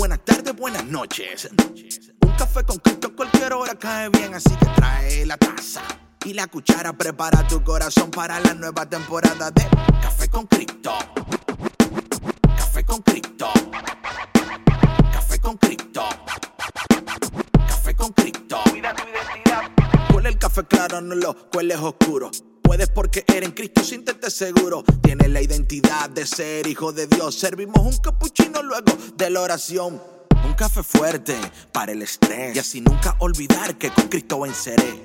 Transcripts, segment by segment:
buenas tardes, buenas noches. Un café con Cristo cualquier hora cae bien, así que trae la taza y la cuchara. Prepara tu corazón para la nueva temporada de Café con Cristo. Café con Cristo. Café con Cristo. Café con Cristo. Cuida tu identidad. Huele el café claro, no lo cueles oscuro. Puedes porque eres en Cristo, siéntete seguro. Tienes la identidad de ser hijo de Dios. Servimos un capuchino luego de la oración. Un café fuerte para el estrés. Y así nunca olvidar que con Cristo venceré.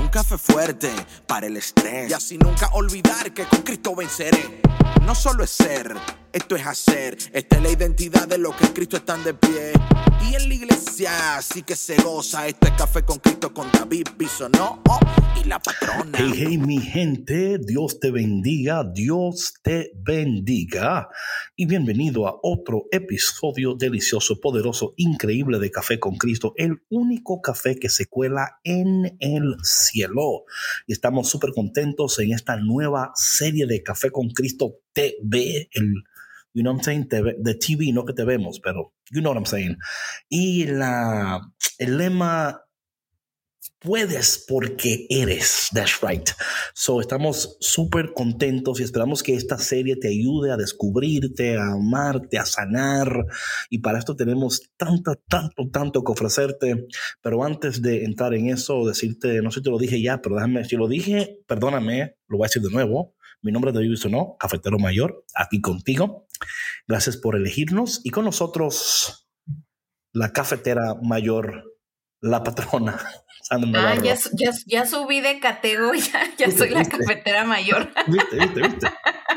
Un café fuerte para el estrés. Y así nunca olvidar que con Cristo venceré. No solo es ser, esto es hacer. Esta es la identidad de los que en Cristo están de pie. Y en la iglesia sí que se goza. Esto es café con Cristo con David no oh, y la patrona. Hey, hey, mi gente, Dios te bendiga, Dios te bendiga. Y bienvenido a otro episodio delicioso, poderoso, increíble de Café con Cristo, el único café que se cuela en el cielo. Y estamos súper contentos en esta nueva serie de Café con Cristo TV, el You know what I'm saying? de TV, no que te vemos, pero you know what I'm saying. Y la, el lema, puedes porque eres. That's right. So estamos súper contentos y esperamos que esta serie te ayude a descubrirte, a amarte, a sanar. Y para esto tenemos tanto, tanto, tanto que ofrecerte. Pero antes de entrar en eso, decirte, no sé si te lo dije ya, pero déjame, si lo dije, perdóname, lo voy a decir de nuevo. Mi nombre es David no cafetero mayor, aquí contigo. Gracias por elegirnos y con nosotros la cafetera mayor, la patrona. Ah, ya, ya, subí de categoría, ya, soy la cafetera mayor. Viste, viste, viste.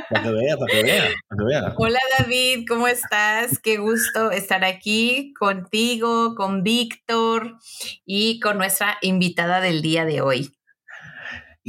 Para que vea, para que vea, para que vea. Hola David, ¿cómo estás? Qué gusto estar aquí contigo, con Víctor y con nuestra invitada del día de hoy.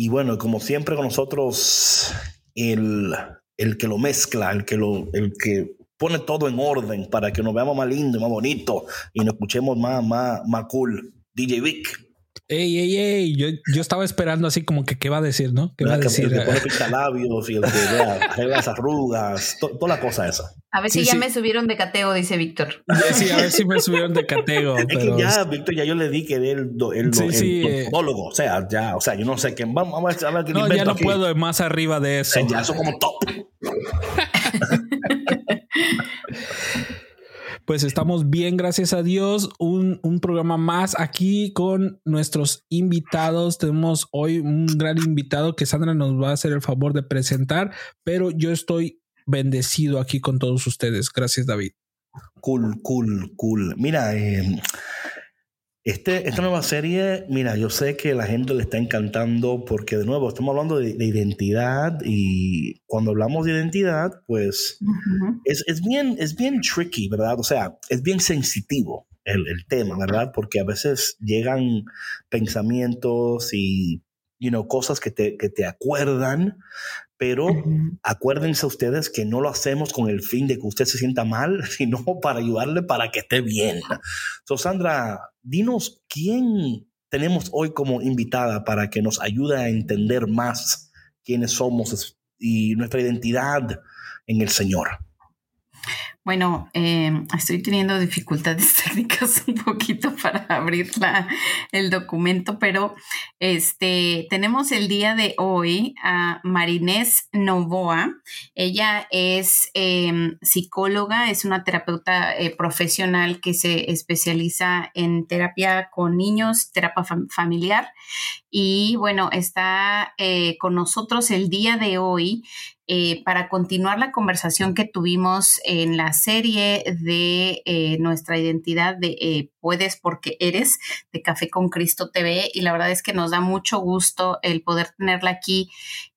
Y bueno, como siempre con nosotros, el, el que lo mezcla, el que, lo, el que pone todo en orden para que nos veamos más lindo, más bonito y nos escuchemos más, más, más cool. DJ Vic. Ey, ey, ey, yo, yo estaba esperando así como que qué va a decir, ¿no? ¿Qué va a decir? El que pone labios y el que arregla las arrugas, toda la cosa esa. A ver si ya me subieron de catego, dice Víctor. Sí, a ver si me subieron de catego. Es que ya, Víctor, ya yo le di que era el, el, sí, el, o sea, ya, o sea, yo no sé qué, vamos a ver qué No, ya no puedo más arriba de eso. ya, eso como top. pues estamos bien, gracias a Dios. Un, programa más aquí con nuestros invitados. Tenemos hoy un gran invitado que Sandra nos va a hacer el favor de presentar, pero yo estoy bendecido aquí con todos ustedes. Gracias, David. Cool, cool, cool. Mira, eh, este, esta nueva serie, mira, yo sé que la gente le está encantando porque de nuevo estamos hablando de, identidad y cuando hablamos de identidad, pues es, es, bien, es bien tricky, ¿verdad? O sea, es bien sensitivo el, el tema, ¿verdad? Porque a veces llegan pensamientos y you know, cosas que te, que te acuerdan, pero acuérdense ustedes que no lo hacemos con el fin de que usted se sienta mal, sino para ayudarle para que esté bien. So, Sandra, dinos quién tenemos hoy como invitada para que nos ayude a entender más quiénes somos y nuestra identidad en el Señor. Bueno, em, estoy teniendo dificultades técnicas un poquito para abrir el documento, pero este, tenemos el día de hoy a Marinés Novoa. Ella es em, psicóloga, es una terapeuta eh, profesional que se especializa en terapia con niños, terapia familiar. Y bueno, está eh, con nosotros el día de hoy eh, para continuar la conversación que tuvimos en la serie de eh, nuestra identidad de eh, Puedes porque eres de Café con Cristo TV y la verdad es que nos da mucho gusto el poder tenerla aquí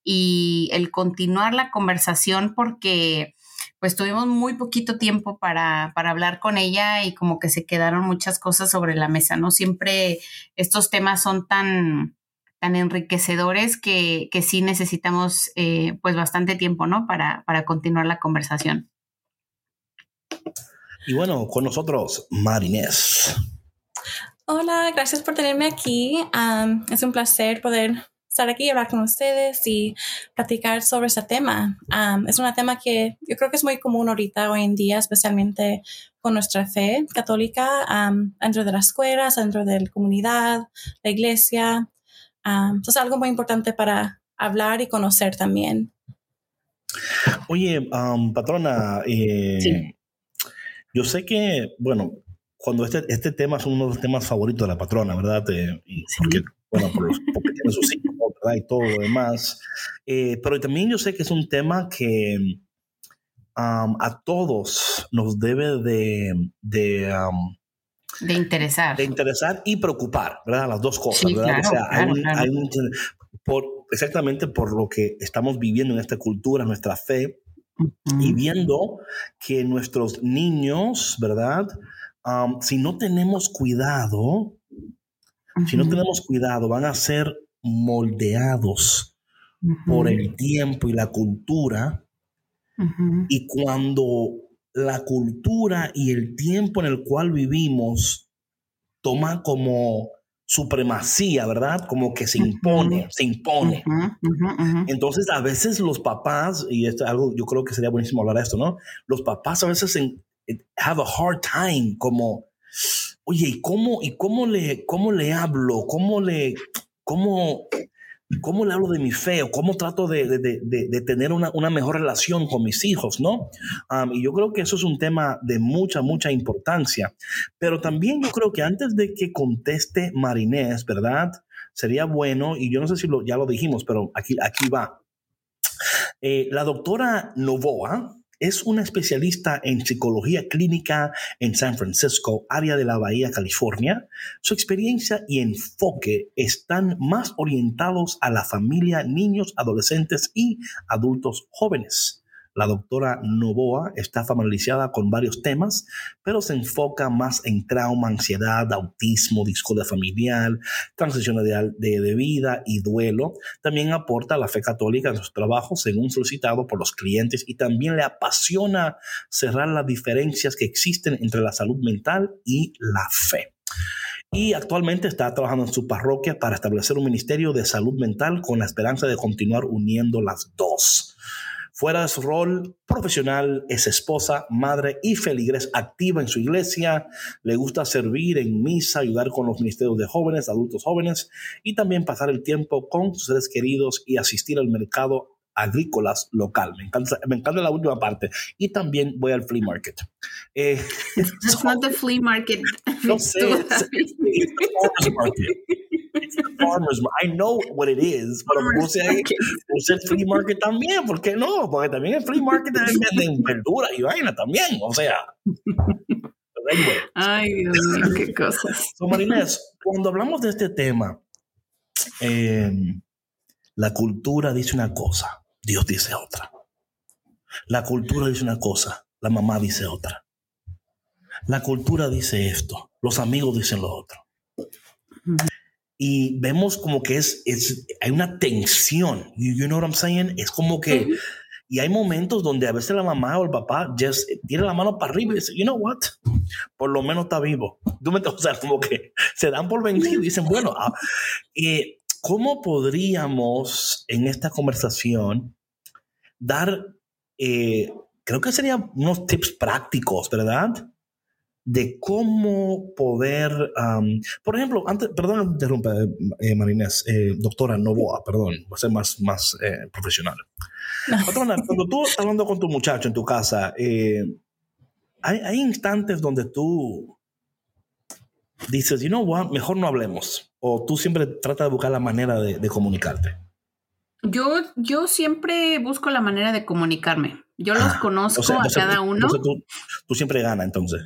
y el continuar la conversación porque pues tuvimos muy poquito tiempo para, para, hablar con ella y como que se quedaron muchas cosas sobre la mesa, ¿no? Siempre estos temas son tan, tan enriquecedores que, que sí necesitamos eh, pues bastante tiempo, ¿no? Para, para continuar la conversación. Y bueno, con nosotros, Marinés. Hola, gracias por tenerme aquí. es un placer poder estar aquí y hablar con ustedes y platicar sobre ese tema. es un tema que yo creo que es muy común ahorita, hoy en día, especialmente con nuestra fe católica, dentro de las escuelas, dentro de la comunidad, la iglesia. Es algo muy importante para hablar y conocer también. Oye, patrona, eh, yo sé que, bueno, cuando este, este tema es uno de los temas favoritos de la patrona, ¿verdad? Eh, porque, bueno, por los, porque tiene sus hijos, ¿verdad? Y todo lo demás. Eh, pero también yo sé que es un tema que a todos nos debe de... de de interesar. De interesar y preocupar, ¿verdad? Las dos cosas, ¿verdad? o sea, hay, hay un, por, exactamente por lo que estamos viviendo en esta cultura, nuestra fe, y viendo que nuestros niños, ¿verdad? si no tenemos cuidado, si no tenemos cuidado, van a ser moldeados por el tiempo y la cultura. Y cuando la cultura y el tiempo en el cual vivimos toma como supremacía, ¿verdad? Como que se impone, se impone. Entonces, a veces los papás, y esto es algo, yo creo que sería buenísimo hablar de esto, ¿no? Los papás a veces en, have a hard time, como, oye, ¿y cómo, y cómo le, cómo le hablo? ¿Cómo le, cómo, cómo le hablo de mi fe o cómo trato de, de, de, tener una, una, mejor relación con mis hijos, ¿no? y yo creo que eso es un tema de mucha, mucha importancia. Pero también yo creo que antes de que conteste Marinés, ¿verdad? Sería bueno, y yo no sé si lo, ya lo dijimos, pero aquí, aquí va. Eh, la doctora Novoa, es una especialista en psicología clínica en San Francisco, área de la Bahía, California. Su experiencia y enfoque están más orientados a la familia, niños, adolescentes y adultos jóvenes. La doctora Novoa está familiarizada con varios temas, pero se enfoca más en trauma, ansiedad, autismo, discordia familiar, transición de, de, vida y duelo. También aporta la fe católica en sus trabajos, según solicitado por los clientes, y también le apasiona cerrar las diferencias que existen entre la salud mental y la fe y actualmente está trabajando en su parroquia para establecer un ministerio de salud mental con la esperanza de continuar uniendo las dos. Fuera de su rol profesional, es esposa, madre y feligres activa en su iglesia. Le gusta servir en misa, ayudar con los ministerios de jóvenes, adultos jóvenes y también pasar el tiempo con sus seres queridos y asistir al mercado agrícolas local. Me encanta, me encanta la última parte. Y también voy al flea market. Eh, not the flea market. No sé. farmers I know what it is, pero puse ahí, puse el flea market también, ¿por qué no? Porque también el flea market venden verduras y vaina también, o sea. Ay, Dios mío, qué cosas. So, Marinés, cuando hablamos de este tema, eh, la cultura dice una cosa, Dios dice otra. La cultura dice una cosa, la mamá dice otra. La cultura dice esto, los amigos dicen lo otro y vemos como que es, es hay una tensión. You, know what I'm saying? Es como que, y hay momentos donde a veces la mamá o el papá just tiene la mano para arriba y dice, you know what? Por lo menos está vivo. Tú me o sea, como que se dan por vencido y dicen, bueno, ah, eh, ¿cómo podríamos en esta conversación dar, eh, creo que serían unos tips prácticos, ¿verdad? De cómo poder, por ejemplo, antes, perdón, interrumpe, eh, Marinés, eh, doctora Novoa, perdón, voy a ser más, más eh, profesional. cuando tú estás hablando con tu muchacho en tu casa, hay, hay, instantes donde tú dices, you know what, mejor no hablemos, o tú siempre tratas de buscar la manera de, comunicarte. Yo, yo siempre busco la manera de comunicarme. Yo los ah, conozco a cada uno. tú, tú siempre ganas, entonces.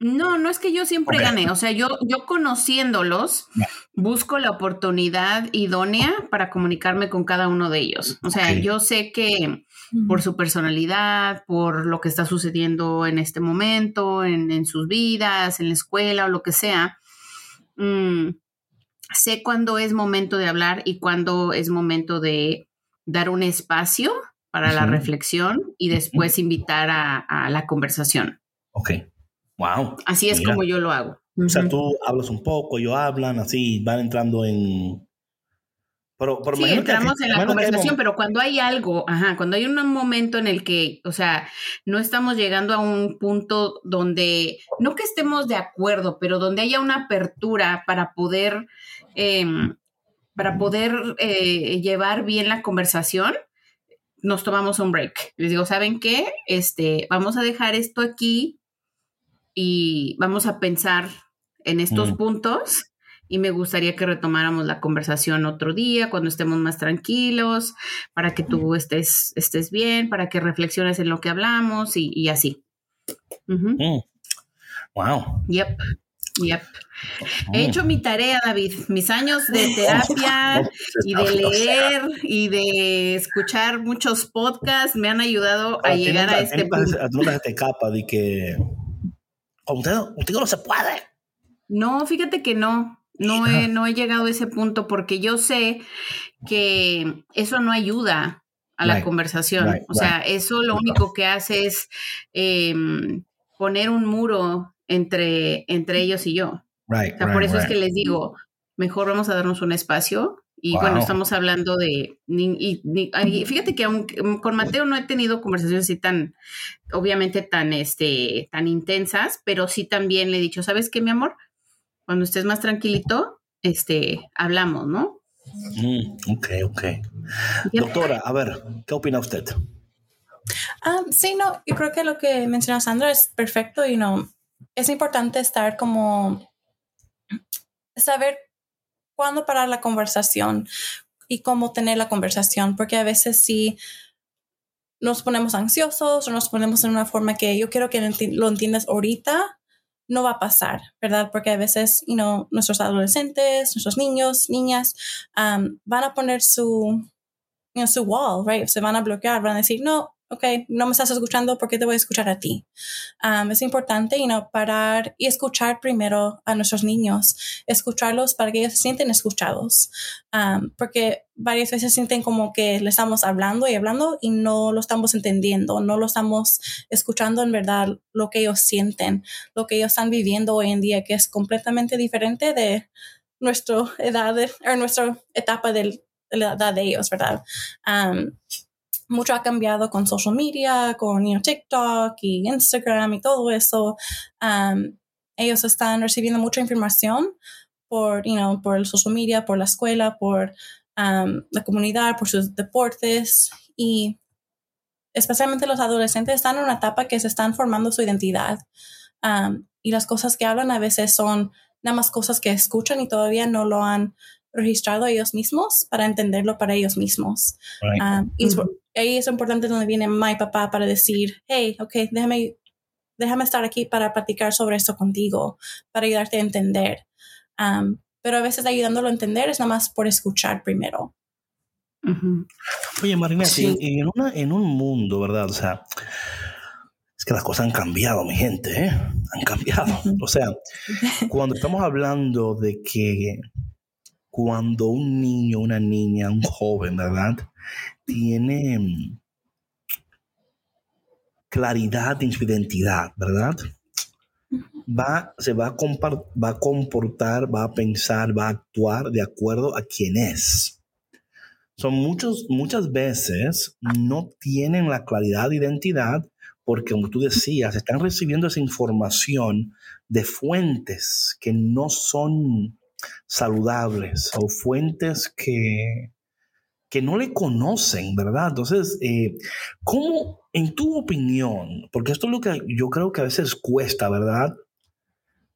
No, no es que yo siempre gane, o sea, yo, yo conociéndolos, busco la oportunidad idónea para comunicarme con cada uno de ellos. O sea, yo sé que por su personalidad, por lo que está sucediendo en este momento, en, sus vidas, en la escuela o lo que sea, mm, sé cuándo es momento de hablar y cuándo es momento de dar un espacio para la reflexión y después invitar a, a la conversación. Ok. Wow. Así es como yo lo hago. O sea, tú hablas un poco, ellos hablan, así, van entrando en, Pero, pero sí, que- entramos en la conversación, pero cuando hay algo, ajá, cuando hay un momento en el que, o sea, no estamos llegando a un punto donde, no que estemos de acuerdo, pero donde haya una apertura para poder, em, para poder eh, llevar bien la conversación, nos tomamos un break. Les digo, ¿saben qué? Este, vamos a dejar esto aquí y vamos a pensar en estos Mm. puntos y me gustaría que retomáramos la conversación otro día cuando estemos más tranquilos, para que tú estés, estés bien, para que reflexiones en lo que hablamos y, y así. Mm. Wow. Yep. Yep. He hecho mi tarea, David. Mis años de terapia y de leer y de escuchar muchos podcasts me han ayudado a llegar a este punto. de que usted, usted no se puede. No, fíjate que no. No he, no he llegado a ese punto porque yo sé que eso no ayuda a la Right, conversación. right, o sea, eso lo único que hace es em, poner un muro entre, entre ellos y yo. O sea, por eso es que les digo, mejor vamos a darnos un espacio. Y Wow. bueno, estamos hablando de... ni- y- ni- y fíjate que aunque, mm, con Mateo no he tenido conversaciones así tan, obviamente tan, este, tan intensas, pero sí también le he dicho, ¿sabes qué, mi amor? Cuando estés más tranquilito, este, hablamos, ¿no? Mm, ok, ok. Yep. Doctora, a ver, ¿qué opina usted? Ah, sí, no, yo creo que lo que menciona Sandra es perfecto y no, es importante estar como, saber cuándo parar la conversación y cómo tener la conversación, porque a veces si nos ponemos ansiosos o nos ponemos en una forma que yo quiero que lo enti- lo entiendas ahorita, no va a pasar, ¿verdad? Porque a veces, you know, nuestros adolescentes, nuestros niños, niñas, van a poner su, su wall, right? Se van a bloquear, van a decir, no, ok, no me estás escuchando, ¿por qué te voy a escuchar a ti? Um, es importante, you know, parar y escuchar primero a nuestros niños, escucharlos para que ellos se sienten escuchados, Um, porque varias veces sienten como que le estamos hablando y hablando y no lo estamos entendiendo, no lo estamos escuchando en verdad lo que ellos sienten, lo que ellos están viviendo hoy en día, que es completamente diferente de nuestra edad, o nuestra etapa de la edad de ellos, ¿verdad? Mucho ha cambiado con social media, con TikTok y Instagram y todo eso. Um, ellos están recibiendo mucha información por, you know, por el social media, por la escuela, por um, la comunidad, por sus deportes y especialmente los adolescentes están en una etapa que se están formando su identidad Um, y las cosas que hablan a veces son nada más cosas que escuchan y todavía no lo han registrado ellos mismos para entenderlo para ellos mismos. Right. Um, y es- Ujú. ahí es importante donde viene mi papá para decir, hey, ok, déjame, déjame estar aquí para platicar sobre esto contigo, para ayudarte a entender. Um, pero a veces ayudándolo a entender es nada más por escuchar primero. Oye, Marinette, Sí. en, una, en un mundo, ¿verdad? O sea, es que las cosas han cambiado, mi gente, ¿eh? Han cambiado. O sea, cuando estamos hablando de que cuando un niño, una niña, un joven, ¿verdad? Tiene mm, claridad en su identidad, ¿verdad? Va, se va a, va a comportar, va a pensar, va a actuar de acuerdo a quién es. Son muchos, muchas veces no tienen la claridad de identidad porque, como tú decías, están recibiendo esa información de fuentes que no son saludables o fuentes que, que no le conocen, ¿verdad? Entonces, eh, ¿cómo, en tu opinión, porque esto es lo que yo creo que a veces cuesta, ¿verdad?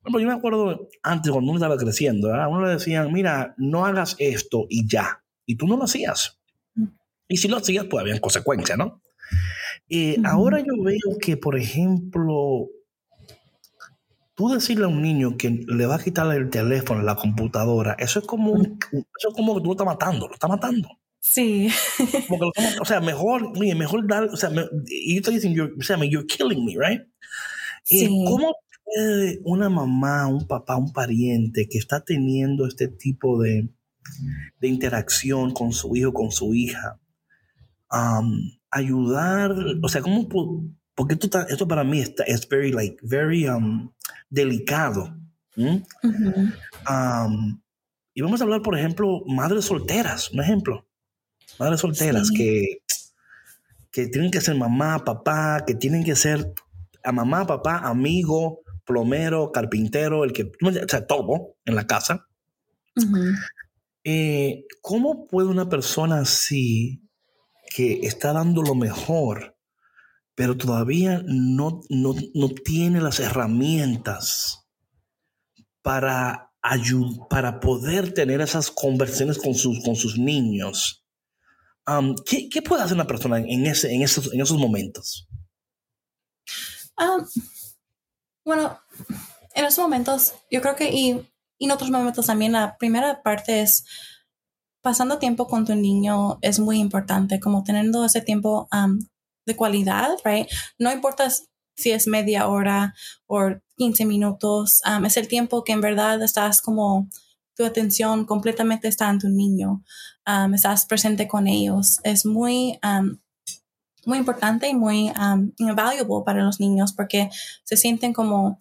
Bueno, yo me acuerdo antes, cuando uno estaba creciendo, ¿verdad? A uno le decían, mira, no hagas esto y ya. Y tú no lo hacías. Y si lo hacías, pues habían consecuencias, ¿no? Eh. Ahora yo veo que, por ejemplo, tú decirle a un niño que le va a quitarle el teléfono, la computadora, eso es como, un- eso es como que tú lo estás matando, lo estás matando. Sí. Como que lo estás mat- o sea, mejor, oye, mejor dar, o sea, me, y diciendo, you're, o sea, you're killing me, right? Sí. ¿Cómo puede una mamá, un papá, un pariente que está teniendo este tipo de, de interacción con su hijo, con su hija, um, ayudar, o sea, cómo, pu- porque esto, está- esto para mí está, es very, like, very um, delicado. ¿m? Ujú. Um, y vamos a hablar, por ejemplo, madres solteras, un ejemplo. Madres solteras que, que tienen que ser mamá, papá, que tienen que ser a mamá, papá, amigo, plomero, carpintero, el que, o sea, todo en la casa. Eh, ¿Cómo puede una persona así, que está dando lo mejor, pero todavía no, no, no tiene las herramientas para, para poder tener esas conversaciones con sus, con sus niños? ¿qué, ¿qué, puede hacer una persona en, ese, en, esos, en esos momentos? bueno, en esos momentos, yo creo que, y, en otros momentos también, la primera parte es pasando tiempo con tu niño es muy importante, como teniendo ese tiempo de calidad, right? No importa si es media hora o 15 minutos, es el tiempo que en verdad estás como tu atención completamente está en tu niño, estás presente con ellos. Es muy, muy importante y muy um, invaluable para los niños porque se sienten como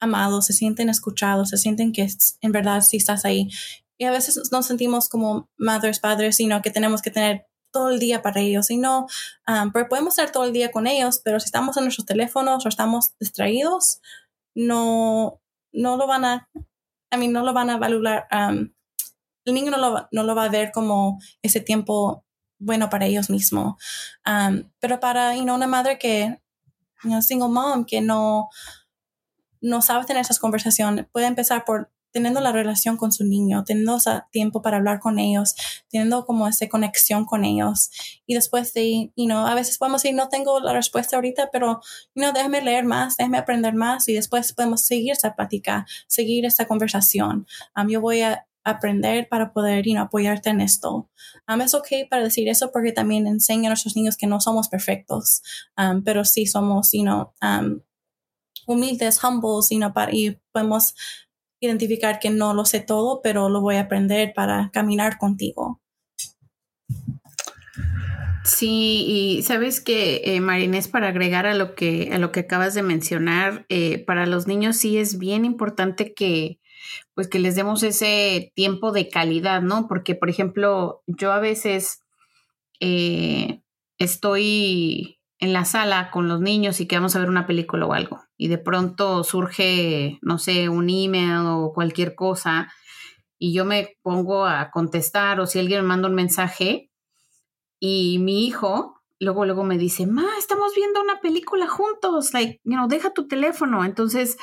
amados, se sienten escuchados, se sienten que en verdad sí estás ahí. Y a veces nos sentimos como madres, padres, sino que tenemos que tener todo el día para ellos. Y no, um, podemos estar todo el día con ellos, pero si estamos en nuestros teléfonos o estamos distraídos, no, no lo van a, a mí no lo van a valorar. Um, el niño no lo, no lo va a ver como ese tiempo bueno para ellos mismos. Um, pero para you know, una madre que, you single mom, que no, no sabe tener esas conversaciones, puede empezar por teniendo la relación con su niño, teniendo tiempo para hablar con ellos, teniendo como esa conexión con ellos. Y después de, you know, a veces podemos decir, no tengo la respuesta ahorita, pero, you know, déjame leer más, déjame aprender más y después podemos seguir esa plática, seguir esa conversación. Um, yo voy a aprender para poder you apoyarte en esto. Um, es ok para decir eso porque también enseña a nuestros niños que no somos perfectos, um, pero sí somos you know, um, humildes, humbles para, y podemos identificar que no lo sé todo, pero lo voy a aprender para caminar contigo. Sí, y sabes que, eh, Marinés, para agregar a lo que, a lo que acabas de mencionar, eh, para los niños sí es bien importante que, pues que les demos ese tiempo de calidad, ¿no? Porque, por ejemplo, yo a veces eh, estoy en la sala con los niños y que vamos a ver una película o algo, y de pronto surge, no sé, un email o cualquier cosa, y yo me pongo a contestar o si alguien me manda un mensaje, y mi hijo luego, luego me dice, ma, estamos viendo una película juntos, like, you know, deja tu teléfono. Entonces,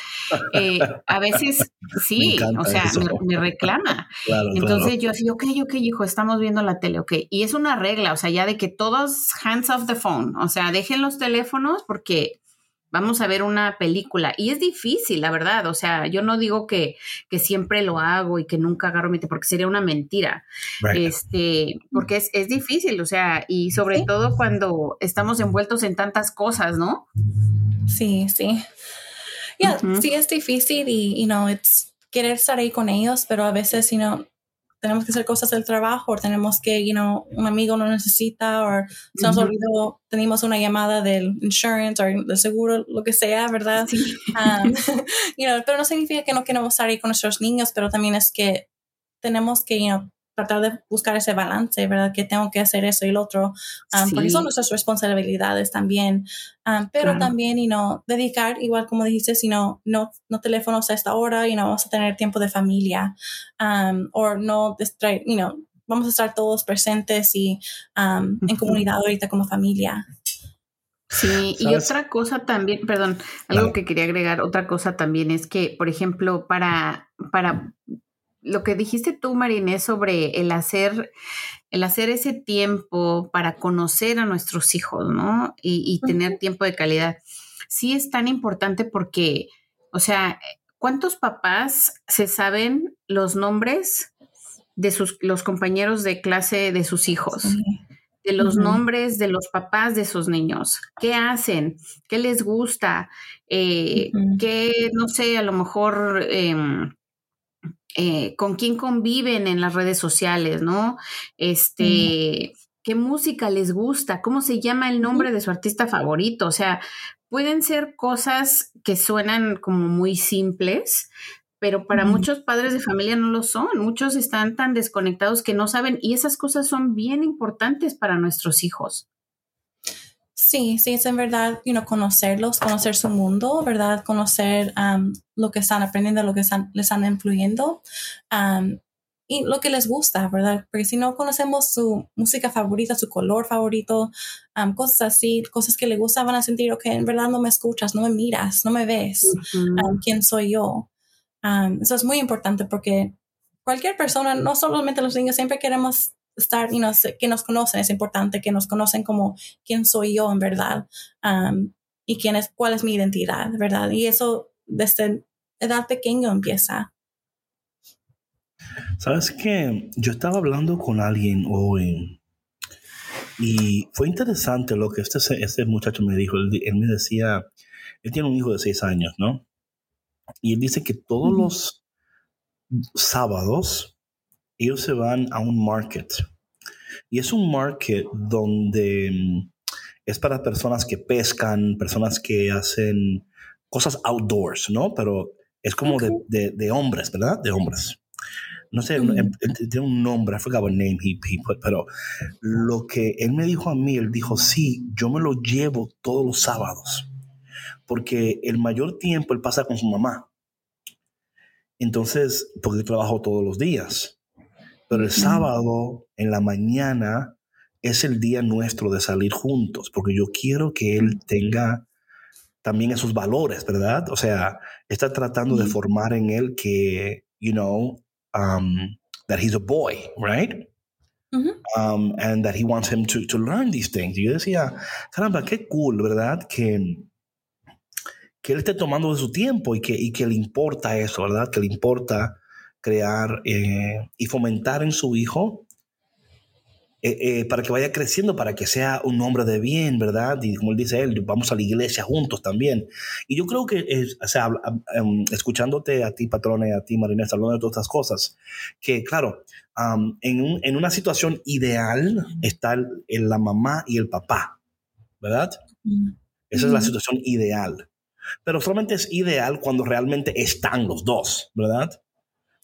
eh, a veces sí, o sea, me, reclama. Entonces yo así, ok, ok, hijo, estamos viendo la tele, ok. Y es una regla, o sea, ya de que todos hands off the phone, o sea, dejen los teléfonos porque vamos a ver una película. Y es difícil, la verdad. O sea, yo no digo que, que siempre lo hago y que nunca agarro mi porque sería una mentira. Este, porque es, es, difícil, o sea, y sobre todo cuando estamos envueltos en tantas cosas, ¿no? Sí, sí. Ya, sí es difícil y, you know, it's querer estar ahí con ellos, pero a veces, you know, tenemos que hacer cosas del trabajo, o tenemos que, you know, un amigo lo necesita, o se nos olvidó, tenemos una llamada del insurance o del seguro, lo que sea, ¿verdad? Um, you know, pero no significa que no queremos estar ahí con nuestros niños, pero también es que tenemos que, you know, tratar de buscar ese balance, ¿verdad? Que tengo que hacer eso y lo otro, um, porque son nuestras responsabilidades también. Um, pero también, y no dedicar, igual como dijiste, sino no, no teléfonos a esta hora y no vamos a tener tiempo de familia, um, o no distraer, you know, vamos a estar todos presentes y en comunidad ahorita como familia. Sí, y otra cosa también, perdón, algo que quería agregar, otra cosa también es que, por ejemplo, para, para lo que dijiste tú, Marinés, sobre el hacer, el hacer ese tiempo para conocer a nuestros hijos, ¿no? Y, tener tiempo de calidad. Sí es tan importante porque, o sea, ¿cuántos papás se saben los nombres de sus, los compañeros de clase de sus hijos? De los nombres de los papás de sus niños. ¿Qué hacen? ¿Qué les gusta? Eh, ¿Qué, no sé, a lo mejor... Em, eh, con quién conviven en las redes sociales, ¿no? Este, qué música les gusta, cómo se llama el nombre de su artista favorito, o sea, pueden ser cosas que suenan como muy simples, pero para muchos padres de familia no lo son. Muchos están tan desconectados que no saben y esas cosas son bien importantes para nuestros hijos. Sí, sí, es en verdad, you know, conocerlos, conocer su mundo, ¿verdad? Conocer um, lo que están aprendiendo, lo que están, les están influyendo um, y lo que les gusta, ¿verdad? Porque si no conocemos su música favorita, su color favorito, um, cosas así, cosas que les gustan, van a sentir, ok, en verdad no me escuchas, no me miras, no me ves, quién soy yo. eso es muy importante porque cualquier persona, no solamente los niños, siempre queremos estar, you know, que nos conocen, es importante que nos conocen como quién soy yo en verdad um, y quién es, cuál es mi identidad, ¿verdad? Y eso desde edad pequeño empieza. Sabes que yo estaba hablando con alguien hoy y fue interesante lo que este, este muchacho me dijo. Él, me decía, él tiene un hijo de seis años, ¿no? Y él dice que todos los sábados ellos se van a un market. Y es un market donde mm, es para personas que pescan, personas que hacen cosas outdoors, ¿no? Pero es como de, hombres, ¿verdad? De hombres. No sé, tiene un nombre, I forgot what name he, put, pero lo que él me dijo a mí, él dijo, sí, yo me lo llevo todos los sábados, porque el mayor tiempo él pasa con su mamá. Entonces, porque trabajo todos los días. Pero el sábado en la mañana es el día nuestro de salir juntos, porque yo quiero que él tenga también esos valores, ¿verdad? O sea, está tratando de formar en él que, you know, um, that he's a boy, right? Um, and that he wants him to, to learn these things. Y yo decía, caramba, qué cool, ¿verdad? Que, que él esté tomando de su tiempo y que, y que le importa eso, ¿verdad? Que le importa crear eh, y fomentar en su hijo eh, eh, para que vaya creciendo, para que sea un hombre de bien, ¿verdad? Y como él dice él, vamos a la iglesia juntos también. Y yo creo que, o sea, escuchándote a ti, patrona, y a ti, Marinés, hablando de todas estas cosas, que claro, en, en, una situación ideal está la mamá y el papá, ¿verdad? Esa es la situación ideal. Pero solamente es ideal cuando realmente están los dos, ¿verdad?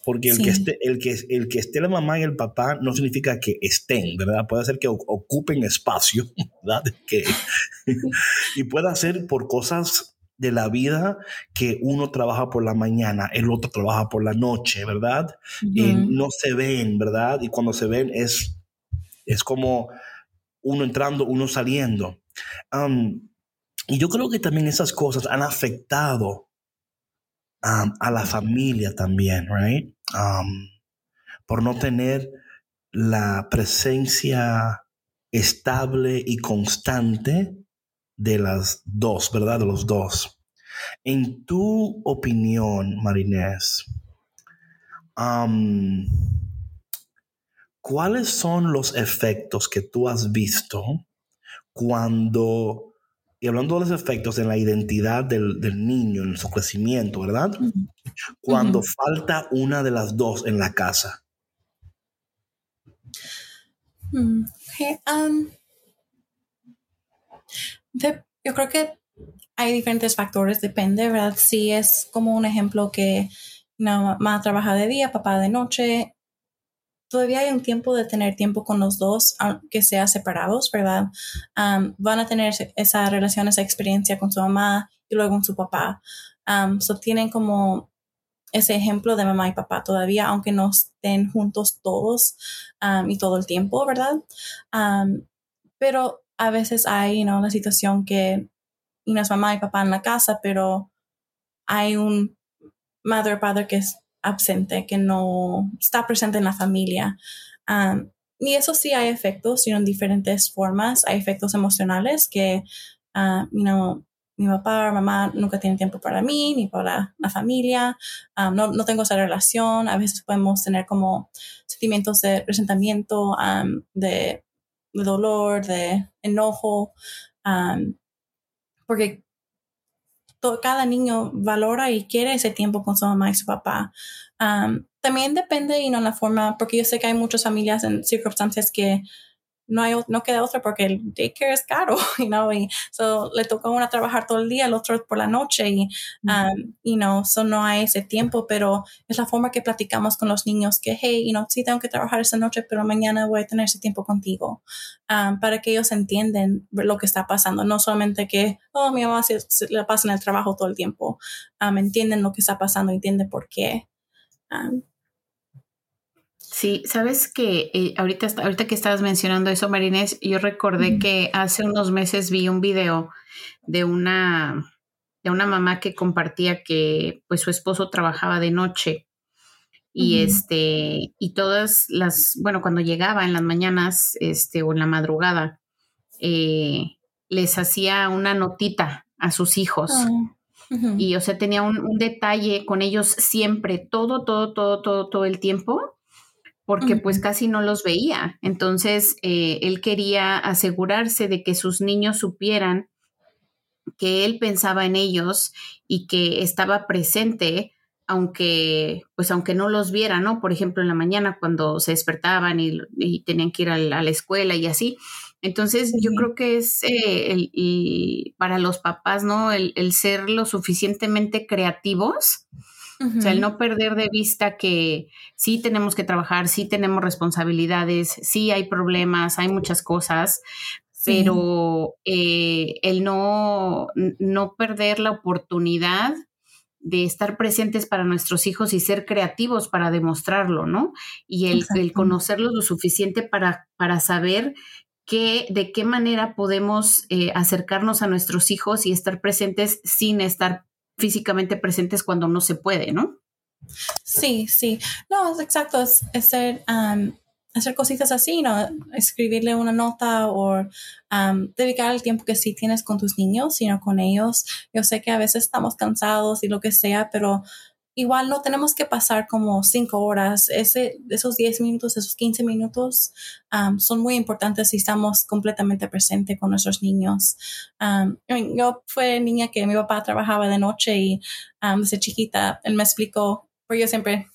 Porque el, que esté, el, que, el que esté la mamá y el papá no significa que estén, ¿verdad? Puede ser que ocupen espacio, ¿verdad? Que, y puede ser por cosas de la vida que uno trabaja por la mañana, el otro trabaja por la noche, ¿verdad? Y no se ven, ¿verdad? Y cuando se ven es, es como uno entrando, uno saliendo. y yo creo que también esas cosas han afectado a la familia también, right? por no tener la presencia estable y constante de las dos, ¿verdad? De los dos. En tu opinión, Marinés, ¿cuáles son los efectos que tú has visto cuando y hablando de los efectos en la identidad del, niño, en su crecimiento, ¿verdad? Cuando falta una de las dos en la casa. Mm, um, yo creo que hay diferentes factores, depende, ¿verdad? Si es como un ejemplo que mamá trabaja de día, papá de noche, todavía hay un tiempo de tener tiempo con los dos, aunque sea separados, ¿verdad? van a tener esa relación, esa experiencia con su mamá y luego con su papá. Um, tienen como ese ejemplo de mamá y papá todavía, aunque no estén juntos todos y todo el tiempo, ¿verdad? pero a veces hay, ¿no? Situación que y no es mamá y papá en la casa, pero hay un madre o padre que es absente, que no está presente en la familia. y eso sí hay efectos, sino en diferentes formas. Hay efectos emocionales que, uh, mi papá o mamá nunca tienen tiempo para mí ni para la familia. no, no, tengo esa relación. A veces podemos tener como sentimientos de resentimiento, de, dolor, de enojo, porque cada niño valora y quiere ese tiempo con su mamá y su papá. también depende y no la forma, porque yo sé que hay muchas familias en circunstancias que no, hay, no queda otra porque el daycare es caro, you know, y so, le tocó a una trabajar todo el día, el otro por la noche y, um, you know, so no hay ese tiempo, pero es la forma que platicamos con los niños que, hey, you know, sí tengo que trabajar esa noche, pero mañana voy a tener ese tiempo contigo, um, para que ellos entiendan lo que está pasando, no solamente que, oh, mi mamá se, pasa en el trabajo todo el tiempo, um, entienden lo que está pasando, entienden por qué. Sí, sabes que eh, ahorita, ahorita que estabas mencionando eso, Marines, yo recordé que hace unos meses vi un video de una, de una mamá que compartía que pues su esposo trabajaba de noche y este y todas las bueno cuando llegaba en las mañanas este o en la madrugada eh, les hacía una notita a sus hijos oh, ujú. y o sea tenía un, un detalle con ellos siempre todo todo todo todo todo el tiempo porque pues casi no los veía. Entonces, eh, él quería asegurarse de que sus niños supieran que él pensaba en ellos y que estaba presente, aunque, pues aunque no los viera, ¿no? Por ejemplo, en la mañana cuando se despertaban y, y tenían que ir a la, a la escuela y así. Entonces, yo creo que es eh, el- y para los papás, ¿no? El, el ser lo suficientemente creativos o sea, el no perder de vista que sí tenemos que trabajar, sí tenemos responsabilidades, sí hay problemas, hay muchas cosas, Sí. pero eh, el no, no perder la oportunidad de estar presentes para nuestros hijos y ser creativos para demostrarlo, ¿no? Y el, conocerlos lo suficiente para, para saber que, de qué manera podemos eh, acercarnos a nuestros hijos y estar presentes sin estar físicamente presentes cuando no se puede, ¿no? Sí, sí. No, es exacto. Es, es um, hacer cositas así, ¿no? Escribirle una nota o um, dedicar el tiempo que sí tienes con tus niños, sino con ellos. Yo sé que a veces estamos cansados y lo que sea, pero igual no tenemos que pasar como cinco horas. Ese, esos 10 minutos, esos 15 minutos son muy importantes si estamos completamente presentes con nuestros niños. Yo fue niña que mi papá trabajaba de noche y desde chiquita él me explicó, porque yo siempre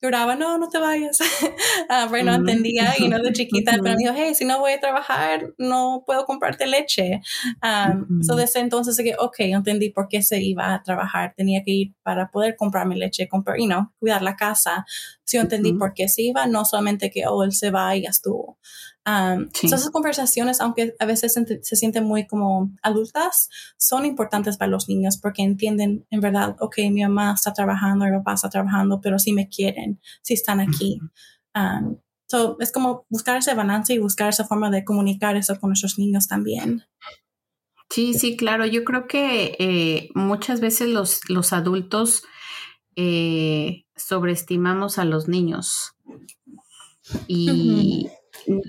lloraba, no, no te vayas. Ah, pero no Mm. entendía y no de chiquita, pero me dijo, hey, si no voy a trabajar, no puedo comprarte leche. Um. So desde entonces que, ok, entendí por qué se iba a trabajar. Tenía que ir para poder comprarme leche, comprar, you know, cuidar la casa. Sí, yo entendí por qué se iba, no solamente que, oh, él se va y ya estuvo. Um, Sí. so esas conversaciones, aunque a veces se, se sienten muy como adultas, son importantes para los niños porque entienden en verdad, ok, mi mamá está trabajando, mi papá está trabajando, pero sí me quieren, sí están aquí. Um, so es como buscar ese balance y buscar esa forma de comunicar eso con nuestros niños también. Sí, sí, claro. Yo creo que eh, muchas veces los, los adultos eh, sobreestimamos a los niños y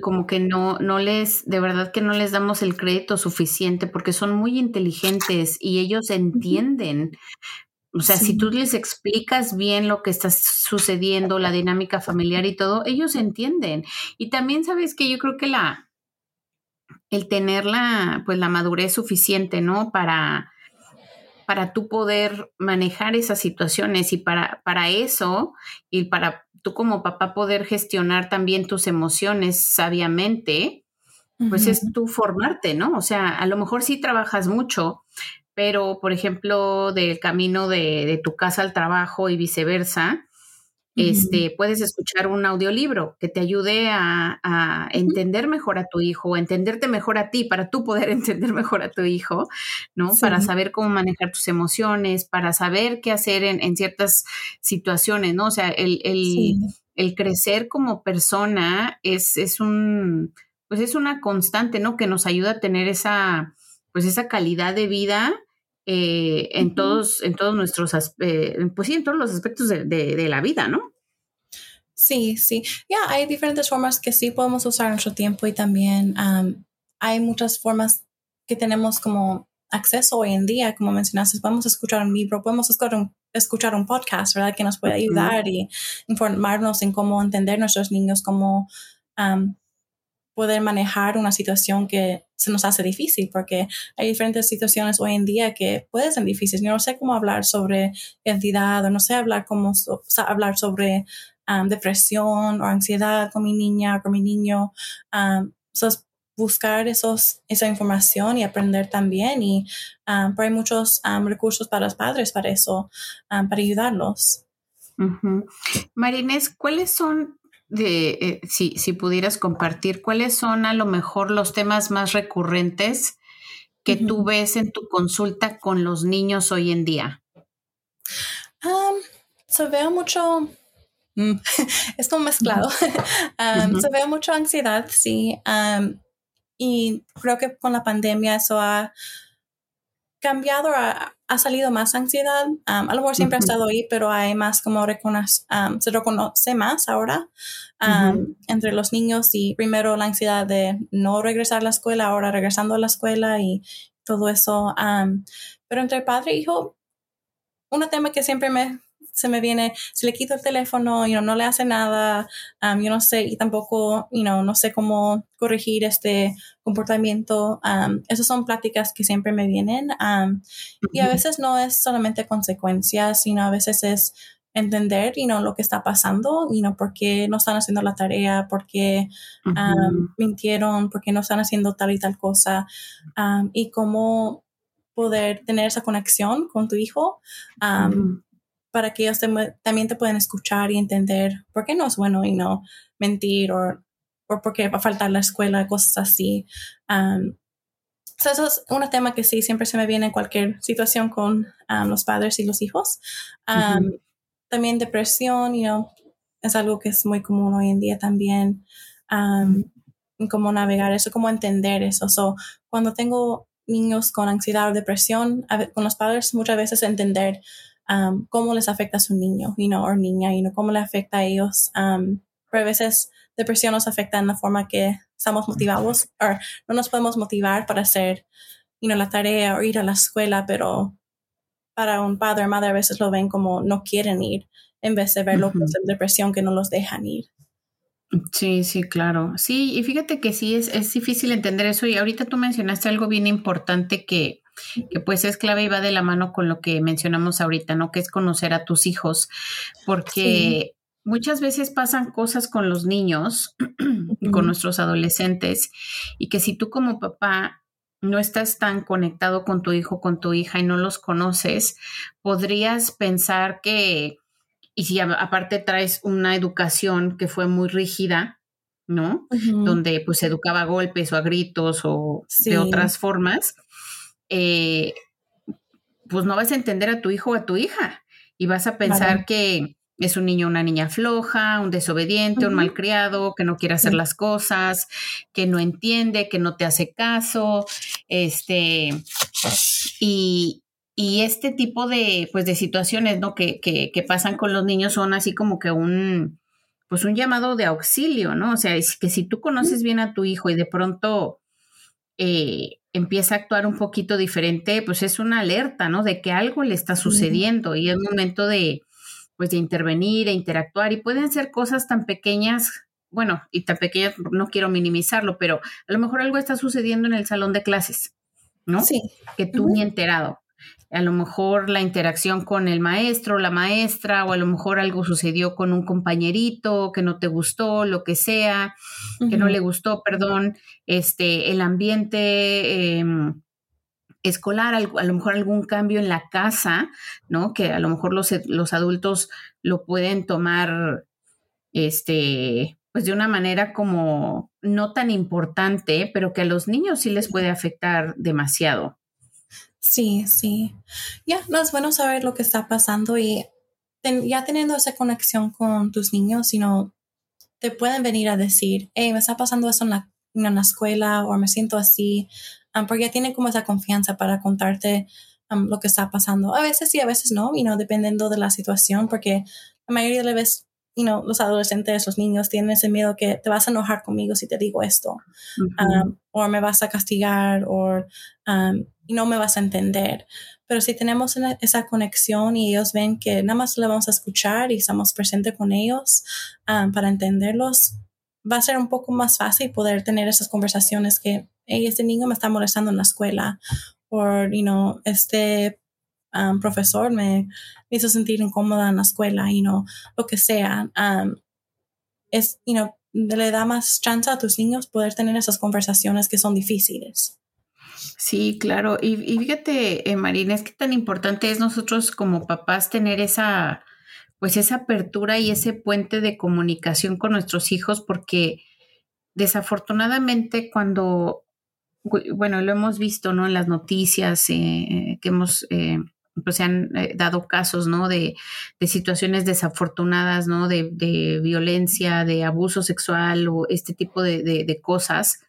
como que no, no les, de verdad que no les damos el crédito suficiente porque son muy inteligentes y ellos entienden. O sea, Sí. si tú les explicas bien lo que está sucediendo, la dinámica familiar y todo, ellos entienden. Y también sabes que yo creo que la, el tener la, pues la madurez suficiente, ¿no? Para, para tú poder manejar esas situaciones y para, para eso y para tú como papá poder gestionar también tus emociones sabiamente, pues es tú formarte, ¿no? O sea, a lo mejor sí trabajas mucho, pero por ejemplo, del camino de, de tu casa al trabajo y viceversa, Este, puedes escuchar un audiolibro que te ayude a, a entender mejor a tu hijo, o entenderte mejor a ti, para tú poder entender mejor a tu hijo, ¿no? Sí. Para saber cómo manejar tus emociones, para saber qué hacer en, en ciertas situaciones, ¿no? O sea, el, el, Sí. el crecer como persona es, es un, pues es una constante, ¿no? Que nos ayuda a tener esa, pues esa calidad de vida eh, en todos, en todos nuestros, eh, pues sí, en todos los aspectos de, de- de la vida, ¿no? Sí, sí. Ya, hay diferentes formas que sí podemos usar nuestro tiempo y también um, hay muchas formas que tenemos como acceso hoy en día, como mencionaste, podemos escuchar un libro, podemos escuchar un, escuchar un podcast, ¿verdad? Que nos puede ayudar y informarnos en cómo entender nuestros niños, cómo um, poder manejar una situación que se nos hace difícil, porque hay diferentes situaciones hoy en día que pueden ser difíciles. Yo no sé cómo hablar sobre identidad o no sé hablar cómo hablar sobre um, depresión o ansiedad con mi niña o con mi niño. Um, buscar esos, esa información y aprender también. Y pero hay muchos recursos para los padres para eso, para ayudarlos. Marines, ¿cuáles son de, eh, si, si pudieras compartir, cuáles son a lo mejor los temas más recurrentes que tú ves en tu consulta con los niños hoy en día? se veo mucho, mm, es como mezclado, se veo mucho ansiedad, sí, y creo que con la pandemia eso ha cambiado, ha, ha salido más ansiedad. a lo mejor siempre ha estado ahí, pero hay más como se reconoce más ahora entre los niños y primero la ansiedad de no regresar a la escuela, ahora regresando a la escuela y todo eso. pero entre padre e hijo, un tema que siempre me se me viene, si le quito el teléfono, you no le hace nada, um, yo no sé, y tampoco, you know, no sé cómo corregir este comportamiento. Um, esas son pláticas que siempre me vienen. Um, y a veces no es solamente consecuencias, sino a veces es entender you know, lo que está pasando, y no por qué no están haciendo la tarea, por qué mintieron, por qué no están haciendo tal y tal cosa, y cómo poder tener esa conexión con tu hijo para que ellos también te puedan escuchar y entender por qué no es bueno y no mentir o, por qué va a faltar la escuela, cosas así. eso es un tema que sí siempre se me viene en cualquier situación con los padres y los hijos. También depresión, you es algo que es muy común hoy en día también. cómo navegar eso, cómo entender eso. So, cuando tengo niños con ansiedad o depresión, con los padres muchas veces entender Um, cómo les afecta a su niño you know, o niña, y cómo le afecta a ellos. Um, pero a veces depresión nos afecta en la forma que estamos motivados o no nos podemos motivar para hacer you know, la tarea o ir a la escuela, pero para un padre o madre a veces lo ven como no quieren ir en vez de verlo como depresión que no los dejan ir. Sí, sí, claro. Sí, y fíjate que sí, es, es difícil entender eso. Y ahorita tú mencionaste algo bien importante que, que pues es clave y va de la mano con lo que mencionamos ahorita, ¿no? Que es conocer a tus hijos, porque muchas veces pasan cosas con los niños, con nuestros adolescentes, y que si tú como papá no estás tan conectado con tu hijo, con tu hija y no los conoces, podrías pensar que, y si aparte traes una educación que fue muy rígida, ¿no? Donde pues se educaba a golpes o a gritos o de otras formas, eh, pues no vas a entender a tu hijo o a tu hija. Y vas a pensar que es un niño o una niña floja, un desobediente, un malcriado, que no quiere hacer las cosas, que no entiende, que no te hace caso, este, y, este tipo de, pues, de situaciones, ¿no? Que, que, que, pasan con los niños son así como que un, pues, un llamado de auxilio, ¿no? O sea, es que si tú conoces bien a tu hijo y de pronto eh, empieza a actuar un poquito diferente, pues es una alerta, ¿no? De que algo le está sucediendo y es momento de, pues, de intervenir e interactuar y pueden ser cosas tan pequeñas, bueno, y tan pequeñas, no quiero minimizarlo, pero a lo mejor algo está sucediendo en el salón de clases, ¿no? Sí. Que tú ni enterado a lo mejor la interacción con el maestro, la maestra, o a lo mejor algo sucedió con un compañerito que no te gustó, lo que sea, que no le gustó, perdón, este, el ambiente em, escolar, a lo mejor algún cambio en la casa, ¿no? Que a lo mejor los, los adultos lo pueden tomar, este, pues de una manera como no tan importante, pero que a los niños sí les puede afectar demasiado. Sí, sí. Ya, no es bueno saber lo que está pasando y ya teniendo esa conexión con tus niños, sino te pueden venir a decir, hey, me está pasando eso en la, en la escuela o me siento así, um, porque ya tienen como esa confianza para contarte um, lo que está pasando. A veces sí, a veces no, y no dependiendo de la situación, porque la mayoría de las veces you know, los adolescentes, los niños tienen ese miedo que te vas a enojar conmigo si te digo esto, um, o me vas a castigar, o um, y no me vas a entender. Pero si tenemos esa conexión y ellos ven que nada más le vamos a escuchar y estamos presentes con ellos um, para entenderlos, va a ser un poco más fácil poder tener esas conversaciones que, hey, este niño me está molestando en la escuela, o, you know, este um, profesor me, hizo sentir incómoda en la escuela, y no lo que sea. Um, es, you know, le da más chance a tus niños poder tener esas conversaciones que son difíciles. Sí, claro. Y, fíjate, eh, Marina, es que tan importante es nosotros como papás tener esa, pues esa apertura y ese puente de comunicación con nuestros hijos, porque desafortunadamente cuando, bueno, lo hemos visto, ¿no? En las noticias eh, que hemos, eh, pues se han dado casos, ¿no? De, situaciones desafortunadas, ¿no? De, violencia, de abuso sexual o este tipo de cosas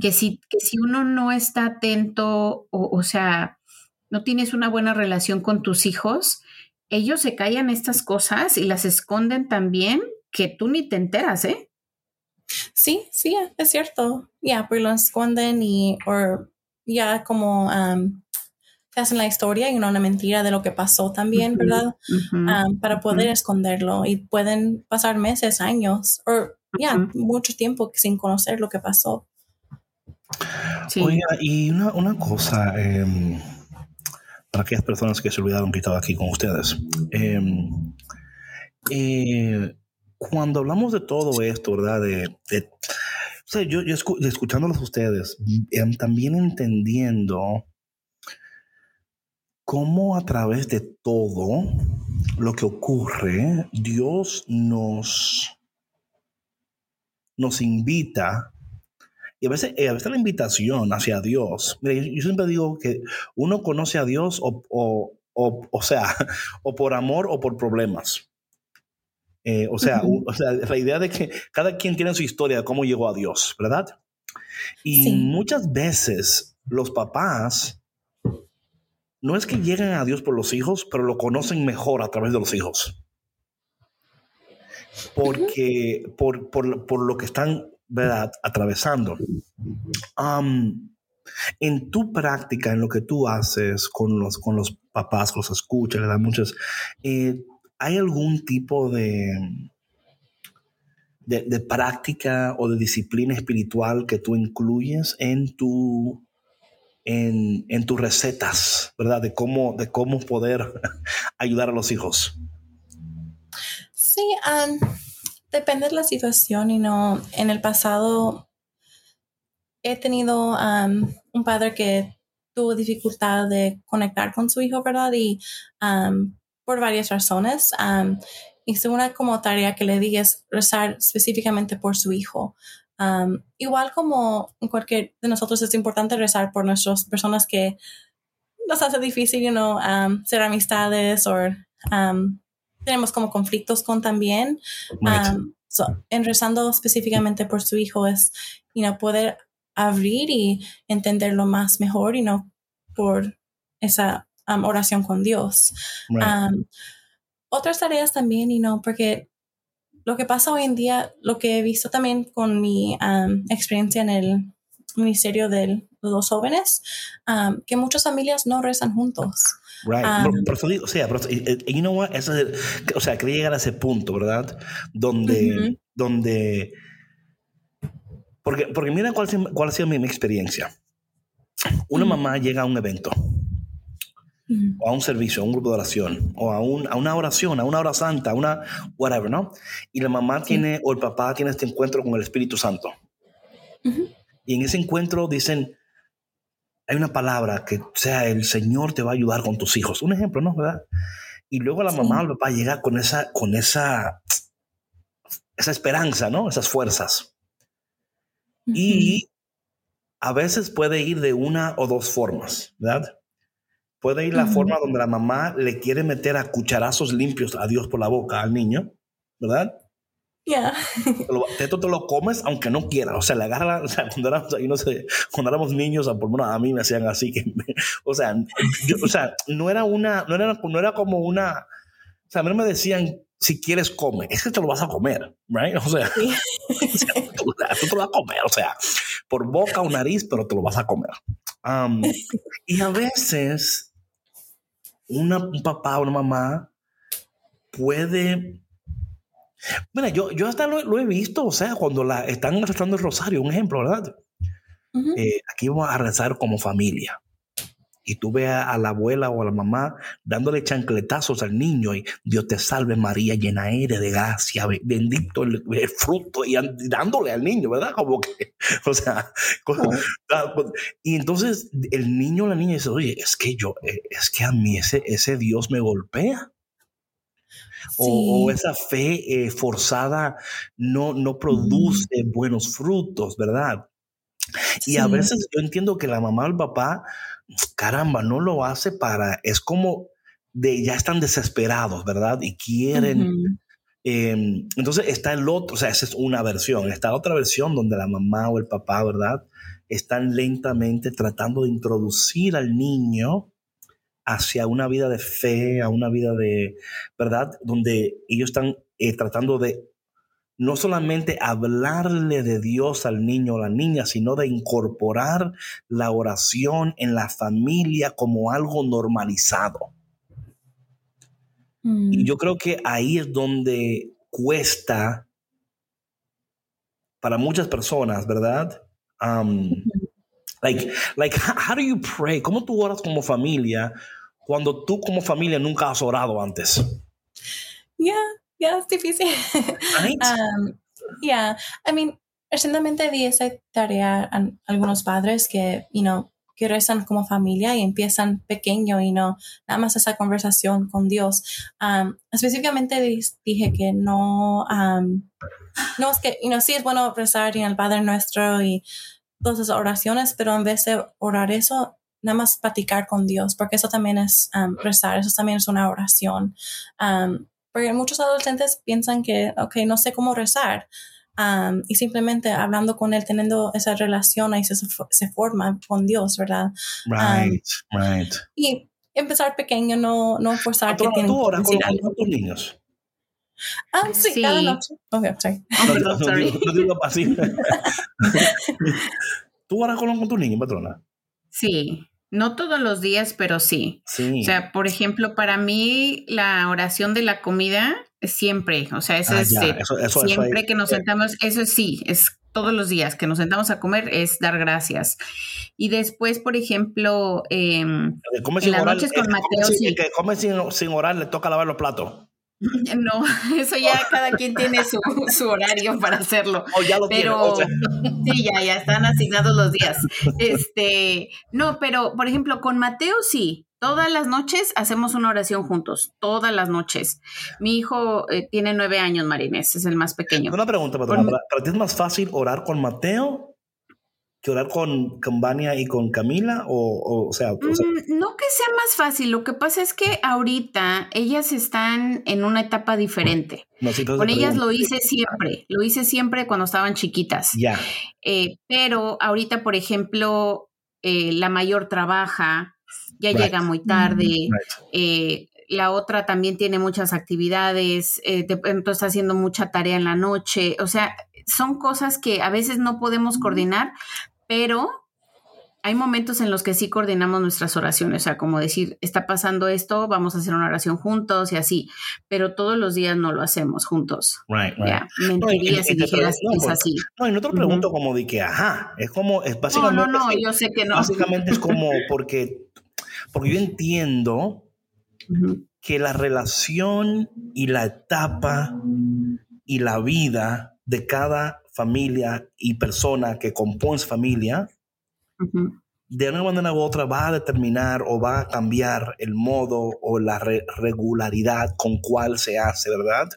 que, si, que si uno no está atento, o, o sea, no tienes una buena relación con tus hijos, ellos se callan estas cosas y las esconden también que tú ni te enteras, ¿eh? Sí, sí, es cierto. Ya, pues lo esconden y o ya como te hacen la historia y no una mentira de lo que pasó también, ¿verdad? para poder esconderlo y pueden pasar meses, años o ya mucho tiempo sin conocer lo que pasó. Oiga, y una, cosa, em, para aquellas personas que se olvidaron que estaba aquí con ustedes. Em, eh, cuando hablamos de todo esto, ¿verdad? De, yo, yo escuchándolos a ustedes, em, también entendiendo cómo a través de todo lo que ocurre, Dios nos, nos invita y a veces, eh, a veces la invitación hacia Dios, yo, siempre digo que uno conoce a Dios o, o, o, sea, o por amor o por problemas. Eh, o, sea, o, sea, la idea de que cada quien tiene su historia de cómo llegó a Dios, ¿verdad? Y muchas veces los papás no es que lleguen a Dios por los hijos, pero lo conocen mejor a través de los hijos. Porque por, por, por, lo que están ¿verdad? Atravesando. en tu práctica, en lo que tú haces con los, con los papás, los escuchas, le dan muchas, eh, ¿hay algún tipo de, de, práctica o de disciplina espiritual que tú incluyes en tu, en, en tus recetas, ¿verdad? De cómo, de cómo poder ayudar a los hijos. Sí, Depende de la situación y no. En el pasado he tenido um, un padre que tuvo dificultad de conectar con su hijo, ¿verdad? Y um, por varias razones. Um, hice una como tarea que le di es rezar específicamente por su hijo. igual como en cualquier de nosotros es importante rezar por nuestras personas que nos hace difícil, you know, ser amistades o tenemos como conflictos con también. Um, en rezando específicamente por su hijo es you know, poder abrir y entenderlo más mejor y no por esa um, oración con Dios. Um, otras tareas también, y no, porque lo que pasa hoy en día, lo que he visto también con mi experiencia en el ministerio de los jóvenes, que muchas familias no rezan juntos. Right. Um, por, eso o sea, pero, you know what? Eso es, o sea, quería llegar a ese punto, ¿verdad? Donde, donde, porque, porque mira cuál, cuál ha sido mi, experiencia. Una mamá llega a un evento, o a un servicio, a un grupo de oración, o a, un, a una oración, a una hora santa, a una whatever, ¿no? Y la mamá tiene, o el papá tiene este encuentro con el Espíritu Santo. Y en ese encuentro dicen, hay una palabra que sea el Señor te va a ayudar con tus hijos. Un ejemplo, ¿no? ¿Verdad? Y luego la mamá o el papá llega con esa, con esa, esa esperanza, ¿no? Esas fuerzas. Y a veces puede ir de una o dos formas, ¿verdad? Puede ir la forma donde la mamá le quiere meter a cucharazos limpios a Dios por la boca al niño, ¿verdad? Ya. Esto te lo comes aunque no quieras. O sea, le agarra, o sea, cuando éramos, no sé, cuando éramos niños, por menos a mí me hacían así. Que, o, sea, o sea, no era una, no era, no era como una, o sea, a mí no me decían, si quieres come, es que te lo vas a comer, right? O sea, tú, te lo vas a comer, o sea, por boca o nariz, pero te lo vas a comer. Um, y a veces, una, un papá o una mamá puede Mira, yo, yo hasta lo, he visto, o sea, cuando la, están rezando el rosario, un ejemplo, ¿verdad? Eh, aquí vamos a rezar como familia. y tú ves a, la abuela o a la mamá dándole chancletazos al niño y Dios te salve María, llena eres de gracia, bendito el, fruto y dándole al niño, ¿verdad? Como que, o sea, y entonces el niño o la niña dice, oye, es que yo, eh, es que a mí ese, ese Dios me golpea. O, esa fe eh, forzada no, no produce buenos frutos, ¿verdad? Y a veces yo entiendo que la mamá o el papá caramba, no lo hace para, es como de, ya están desesperados, ¿verdad? Y quieren... Em, entonces está el otro, o sea, esa es una versión, está otra versión donde la mamá o el papá, ¿verdad? Están lentamente tratando de introducir al niño hacia una vida de fe, a una vida de, ¿verdad? Donde ellos están eh, tratando de no solamente hablarle de Dios al niño o la niña, sino de incorporar la oración en la familia como algo normalizado. Y mm. yo creo que ahí es donde cuesta para muchas personas, ¿verdad? Um, like, like, how do you pray? ¿Cómo tú oras como familia cuando tú como familia nunca has orado antes? Yeah, ya es difícil. um, yeah, I mean, recientemente di esa tarea a algunos padres que, you know, que rezan como familia y empiezan pequeño y no nada más esa conversación con Dios. Um, específicamente dije que no, um, no es que, you know, sí es bueno rezar en el Padre Nuestro y todas esas oraciones, pero en vez de orar eso, nada más platicar con Dios, porque eso también es um, rezar, eso también es una oración. Um, porque muchos adolescentes piensan que, ok, no sé cómo rezar. Um, y simplemente hablando con él, teniendo esa relación, ahí se, se forma con Dios, ¿verdad? Right, um, right. Y empezar pequeño, no, no forzar que tienen ¿Tú oras con, con, tus niños? Ah, sí, sí, cada noche. Ok, sorry. No, no, sorry. no, digo así. ¿Tú oras con, con tus niños, patrona? Sí. No todos los días, pero sí. sí. O sea, por ejemplo, para mí la oración de la comida es siempre, o sea, eso ah, es siempre que nos sentamos, eso es sí, es todos los días que nos sentamos a comer es dar gracias. Y después, por ejemplo, eh, en las noches con Mateo, sí. que come sin, sin orar le toca lavar los platos. No, eso ya cada quien tiene su, horario para hacerlo. Oh, ya lo pero sí, ya, ya están asignados los días. Este, no, pero por ejemplo, con Mateo sí. Todas las noches hacemos una oración juntos, todas las noches. Mi hijo eh, tiene nueve años, Marines, es el más pequeño. Una pregunta, patrona. ¿Para ti es más fácil orar con Mateo que orar con, Vania y con Camila? O, o, sea, mm, no que sea más fácil, lo que pasa es que ahorita ellas están en una etapa diferente. con ellas lo hice siempre, lo hice siempre cuando estaban chiquitas. Ya. Eh, pero ahorita, por ejemplo, eh, la mayor trabaja, ya llega muy tarde. Eh, la otra también tiene muchas actividades, eh, entonces está haciendo mucha tarea en la noche, o sea, son cosas que a veces no podemos coordinar, pero hay momentos en los que sí coordinamos nuestras oraciones, o sea, como decir, está pasando esto, vamos a hacer una oración juntos y así, pero todos los días no lo hacemos juntos. Right, right. mentiría si dijeras que es así. No, y no te lo pregunto como de que, ajá, es como, es básicamente. No, no, no, yo sé que no. Básicamente es como porque, porque yo entiendo que la relación y la etapa y la vida de cada familia y persona que compone familia, de una manera u otra va a determinar o va a cambiar el modo o la regularidad con cual se hace, ¿verdad?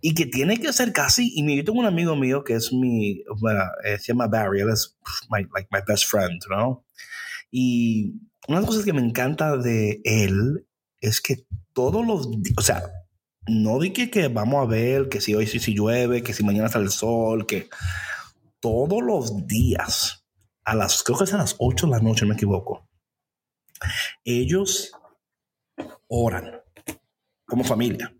Y que tiene que ser casi, y yo tengo un amigo mío que es mi, bueno, eh, se llama Barry, él es my, like my best friend, ¿no? Y una de las cosas que me encanta de él es que todos los, o sea, no dije que vamos a ver que si hoy sí si llueve, que si mañana sale el sol, que todos los días, a las, creo que es a las 8 de la noche, no me equivoco, ellos oran como familia.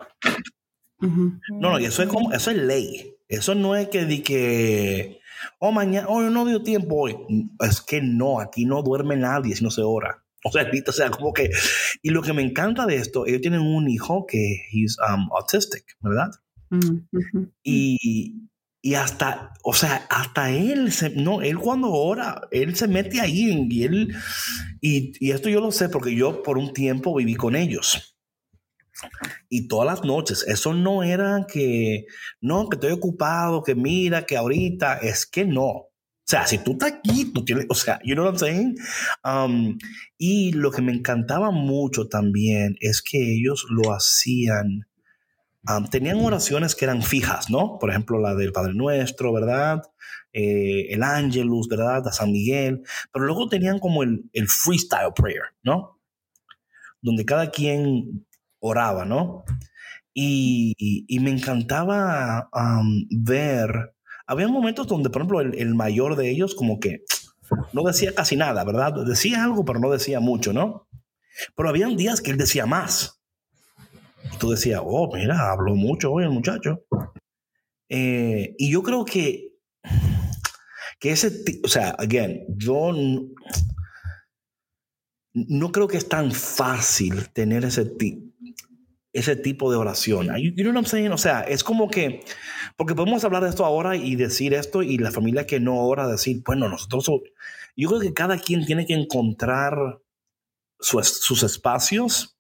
No, no, y eso es como, eso es ley. Eso no es que di que, oh, mañana, oh, no dio tiempo hoy. Es que no, aquí no duerme nadie si no se ora. O sea, o sea, como que... Y lo que me encanta de esto, ellos tienen un hijo que es um, autistic, ¿verdad? Mm, y, y hasta, o sea, hasta él, se, no, él cuando ora, él se mete ahí y él, y, y, esto yo lo sé porque yo por un tiempo viví con ellos. Y todas las noches, eso no era que, no, que estoy ocupado, que mira, que ahorita, es que no. O sea, si tú estás aquí, tú tienes, o sea, you know what I'm saying? Um, y lo que me encantaba mucho también es que ellos lo hacían tenían oraciones que eran fijas, ¿no? Por ejemplo, la del Padre Nuestro, ¿verdad? Eh, el Angelus, ¿verdad? A San Miguel. Pero luego tenían como el, el freestyle prayer, ¿no? Donde cada quien oraba, ¿no? Y, y, me encantaba ver, había momentos donde, por ejemplo, el, mayor de ellos como que no decía casi nada, ¿verdad? Decía algo, pero no decía mucho, ¿no? Pero habían días que él decía más tú decías, oh, mira, habló mucho hoy el muchacho. Eh, y yo creo que, que ese, o sea, again, yo no, creo que es tan fácil tener ese, ese tipo de oración. You, know what I'm saying? O sea, es como que, porque podemos hablar de esto ahora y decir esto y la familia que no ora decir, bueno, nosotros, yo creo que cada quien tiene que encontrar sus espacios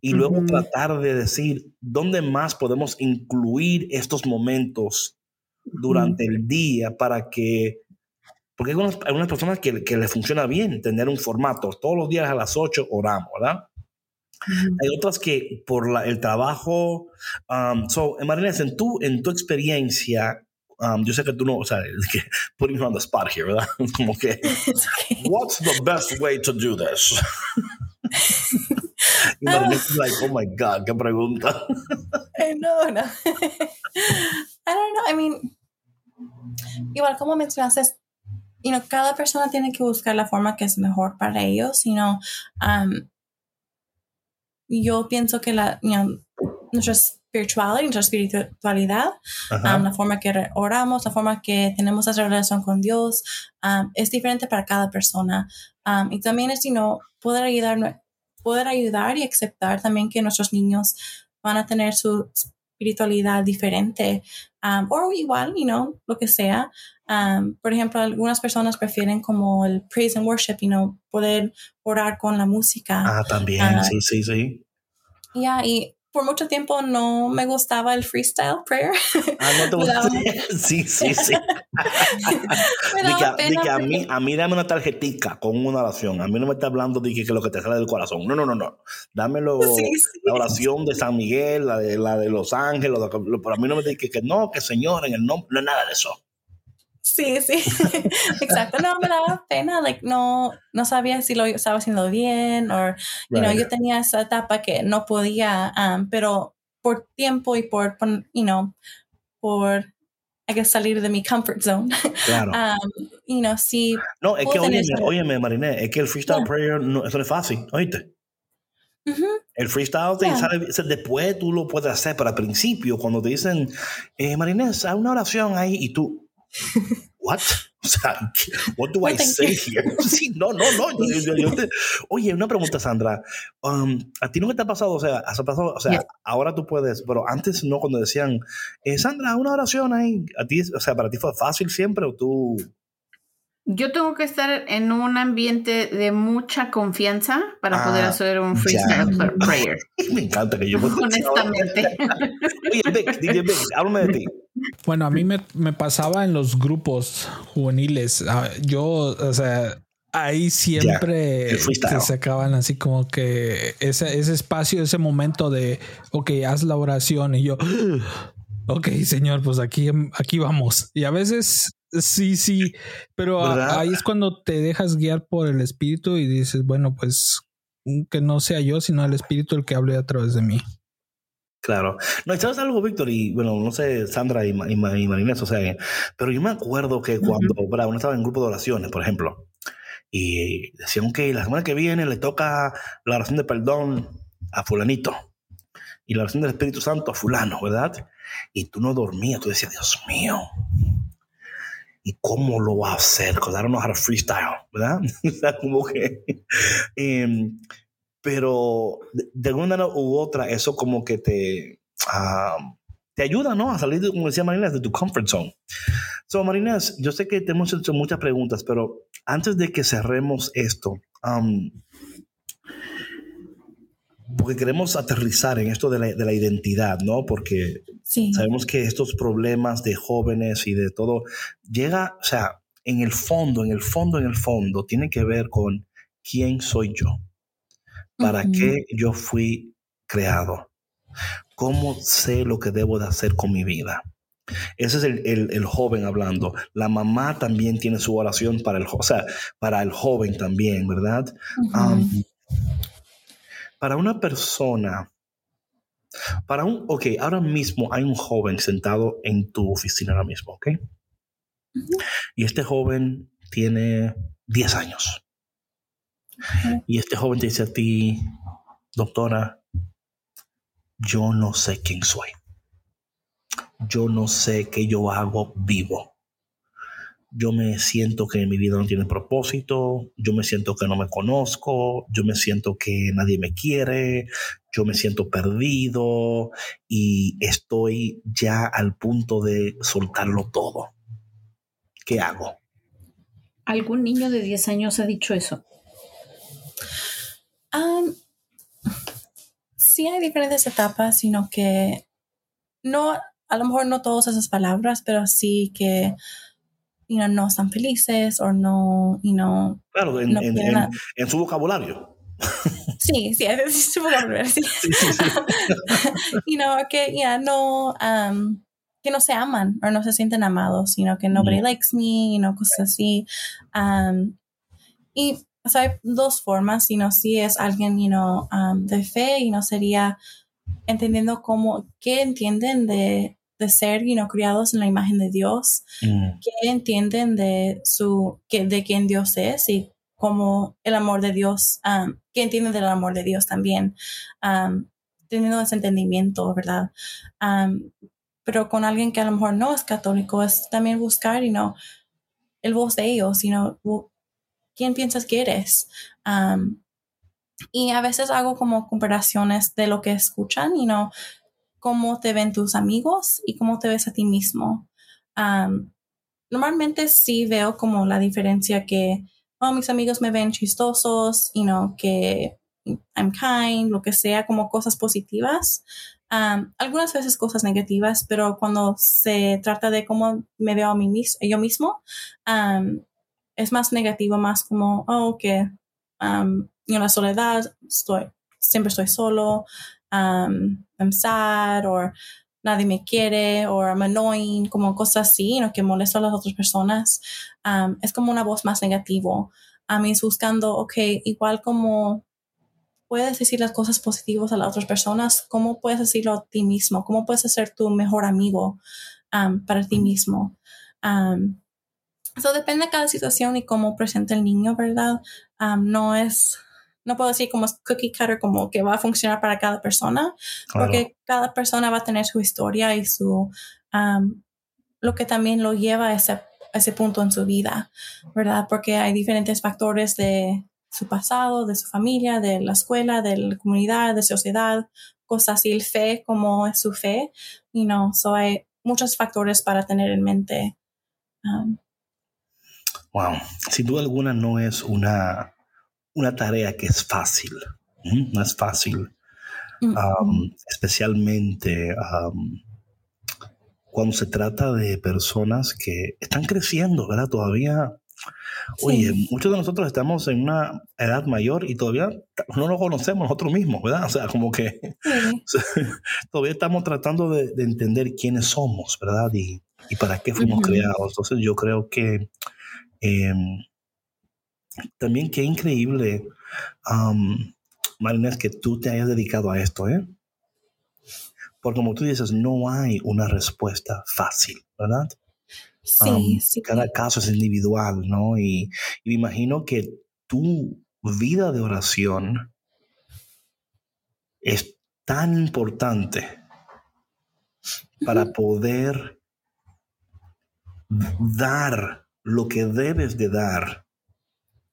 y luego tratar de decir dónde más podemos incluir estos momentos durante el día para que, porque hay unas, personas que, que le funciona bien tener un formato, todos los días a las 8 oramos, ¿verdad? Hay otras que por el trabajo, um, so, Marina, en tu, en tu experiencia, um, yo sé que tú no, o sea, que putting you on the spot here, ¿verdad? Como que, what's the best way to do this? Y like, oh my God, qué pregunta. no, no. I don't know. I mean, igual como mencionaste, you know, cada persona tiene que buscar la forma que es mejor para ellos. You know, um, yo pienso que la, you know, nuestra espiritualidad, nuestra espiritualidad, um, la forma que oramos, la forma que tenemos esa relación con Dios, um, es diferente para cada persona. Um, y también es, you know, poder ayudar poder ayudar y aceptar también que nuestros niños van a tener su espiritualidad diferente um, o igual, you know, lo que sea. Um, por ejemplo, algunas personas prefieren como el praise and worship, you know, poder orar con la música. Ah, también, uh, sí, sí, sí. Ya, y por mucho tiempo no me gustaba el freestyle prayer. Ah, no te gusta. sí, sí, sí. de que, a, mí, a mí dame una tarjetita con una oración. A mí no me está hablando de que, que lo que te sale del corazón. No, no, no, no. Dámelo la oración de San Miguel, la de, la de Los Ángeles. pero a mí no me dice que, que no, que Señor, en el nombre, no es nada de eso. Sí, sí, exacto. No, me daba pena, like, no, no sabía si lo estaba haciendo bien o, you know, yo tenía esa etapa que no podía, um, pero por tiempo y por, you know, por, hay que salir de mi comfort zone. Claro. Um, you know, sí. No, es que, óyeme, óyeme, Mariné, es que el freestyle prayer, no, eso no es fácil, oíste. El freestyle te sale, después tú lo puedes hacer, pero al principio, cuando te dicen, eh, Marinés, haz una oración ahí y tú, what? O sea, what do I say here? Sí, no, no, no. oye, una pregunta, Sandra. Um, ¿A ti no te ha pasado? O sea, has pasado, o sea, ahora tú puedes, pero antes no, cuando decían, eh, Sandra, una oración ahí. ¿A ti, o sea, para ti fue fácil siempre o tú yo tengo que estar en un ambiente de mucha confianza para poder ah, hacer un freestyle prayer. Me encanta que yo Honestamente. Oye, DJ háblame de ti. Bueno, a mí me, me, pasaba en los grupos juveniles. Ah, yo, o sea, ahí siempre se sacaban así como que ese, ese espacio, ese momento de, ok, haz la oración y yo, ok, señor, pues aquí, aquí vamos. Y a veces Sí, sí, pero ahí es cuando te dejas guiar por el espíritu y dices, bueno, pues mm, que no sea yo, sino el espíritu el que hable a través de mí. Claro. No, ¿sabes algo, Víctor? Y bueno, no sé, Sandra y, y, Marinés, o sea, pero yo me acuerdo que cuando uno estaba en grupo de oraciones, por ejemplo, y decían que la semana que viene le toca la oración de perdón a fulanito y la oración del Espíritu Santo a fulano, ¿verdad? Y tú no dormías, tú decías, Dios mío, ¿y cómo lo va a hacer? Because I don't know how to freestyle, ¿verdad? como que... Em, pero de, alguna manera u otra, eso como que te, te ayuda, ¿no? A salir, como decía Marina, de tu comfort zone. So, Marina, yo sé que te hemos hecho muchas preguntas, pero antes de que cerremos esto, um, porque queremos aterrizar en esto de la, de la identidad, ¿no? Porque sabemos que estos problemas de jóvenes y de todo llega, o sea, en el fondo, en el fondo, en el fondo, tiene que ver con quién soy yo, para qué yo fui creado, cómo sé lo que debo de hacer con mi vida. Ese es el, joven hablando. La mamá también tiene su oración para el, o sea, para el joven también, ¿verdad? Para una persona, para un, ok, ahora mismo hay un joven sentado en tu oficina ahora mismo, ¿ok? Y este joven tiene 10 años. Y este joven te dice a ti, doctora, yo no sé quién soy. Yo no sé qué yo hago vivo yo me siento que mi vida no tiene propósito, yo me siento que no me conozco, yo me siento que nadie me quiere, yo me siento perdido y estoy ya al punto de soltarlo todo. ¿Qué hago? ¿Algún niño de 10 años ha dicho eso? sí hay diferentes etapas, sino que no, a lo mejor no todas esas palabras, pero sí que you know, no están felices o no, you know, claro, en, en, en, su vocabulario. Sí, sí, es su vocabulario, sí. sí, sí, you know, que ya no, um, que no se aman o no se sienten amados, sino que nobody likes me, you know, cosas así. Um, y o sea, hay dos formas, sino si es alguien, you know, um, de fe y no sería entendiendo cómo, qué entienden de de ser you know, criados en la imagen de Dios, mm. que entienden de, su, que, de quién Dios es y cómo el amor de Dios, um, que entienden del amor de Dios también, um, teniendo ese entendimiento, ¿verdad? Um, pero con alguien que a lo mejor no es católico, es también buscar, you know, el voz de ellos, sino ¿quién piensas que eres? y a veces hago como comparaciones de lo que escuchan, y no cómo te ven tus amigos y cómo te ves a ti mismo. normalmente sí veo como la diferencia que, oh, mis amigos me ven chistosos, you know, que I'm kind, lo que sea, como cosas positivas. algunas veces cosas negativas, pero cuando se trata de cómo me veo a mí mis yo mismo, es más negativo, más como, oh, que en la soledad, estoy, siempre estoy solo, um, I'm sad o nadie me quiere o I'm annoying, como cosas así, ¿no? que molesto a las otras personas. Um, es como una voz más negativo. A mí es buscando, ok, igual como puedes decir las cosas positivas a las otras personas, ¿cómo puedes decirlo a ti mismo? ¿Cómo puedes ser tu mejor amigo um, para ti mismo? Um, eso depende de cada situación y cómo presenta el niño, ¿verdad? No es no puedo decir como cookie cutter, como que va a funcionar para cada persona, porque cada persona va a tener su historia y su, lo que también lo lleva a ese, ese punto en su vida, ¿verdad? Porque hay diferentes factores de su pasado, de su familia, de la escuela, de la comunidad, de sociedad, cosas así, el fe, como es su fe, y no, so hay muchos factores para tener en mente. wow, sin duda alguna no es una una tarea que es fácil, no es fácil, mm, especialmente um, cuando se trata de personas que están creciendo, ¿verdad? Todavía, oye, muchos de nosotros estamos en una edad mayor y todavía no nos conocemos nosotros mismos, ¿verdad? O sea, como que todavía estamos tratando de, entender quiénes somos, ¿verdad? Y, para qué fuimos creados. Entonces yo creo que... Em, también qué increíble, um, Marina, que tú te hayas dedicado a esto, ¿eh? Porque como tú dices, no hay una respuesta fácil, ¿verdad? Sí, sí. Cada caso es individual, ¿no? Y, me imagino que tu vida de oración es tan importante para poder dar lo que debes de dar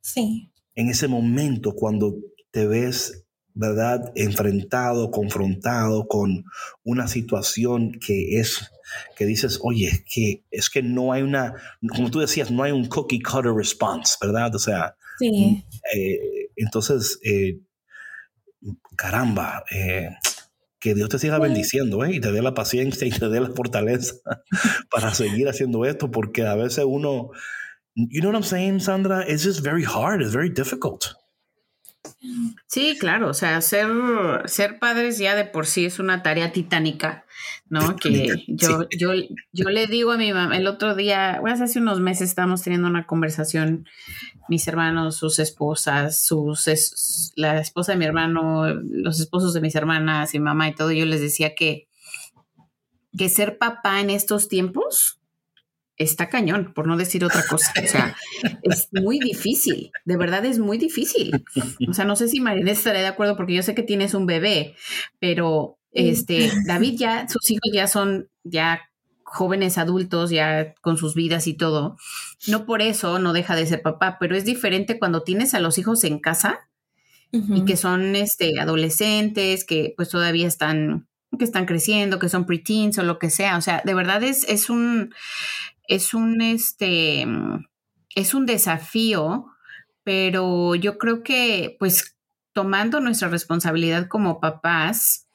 Sí. En ese momento cuando te ves ¿verdad? Enfrentado, confrontado con una situación que es, que dices, oye, que es que no hay una, como tú decías, no hay un cookie cutter response, ¿verdad? O sea, Sí. eh, entonces, eh, caramba, eh, que Dios te siga bendiciendo ¿eh? y te dé la paciencia y te dé la fortaleza para seguir haciendo esto, porque a veces uno, you know what I'm saying, Sandra? It's just very hard, it's very difficult. Sí, claro, o sea, ser, ser padres ya de por sí es una tarea titánica, ¿no? Que yo, yo, yo le digo a mi mamá, el otro día, bueno, hace unos meses estábamos teniendo una conversación, mis hermanos, sus esposas, sus es- la esposa de mi hermano, los esposos de mis hermanas, mi mamá y todo, yo les decía que, que ser papá en estos tiempos está cañón, por no decir otra cosa. O sea, es muy difícil, de verdad es muy difícil. O sea, no sé si Marinés estará de acuerdo porque yo sé que tienes un bebé, pero este, David ya, sus hijos ya son ya jóvenes adultos, ya con sus vidas y todo. No por eso no deja de ser papá, pero es diferente cuando tienes a los hijos en casa y que son este, adolescentes, que pues todavía están, que están creciendo, que son preteens o lo que sea. O sea, de verdad es, es un, es un, este, es un desafío, pero yo creo que pues tomando nuestra responsabilidad como papás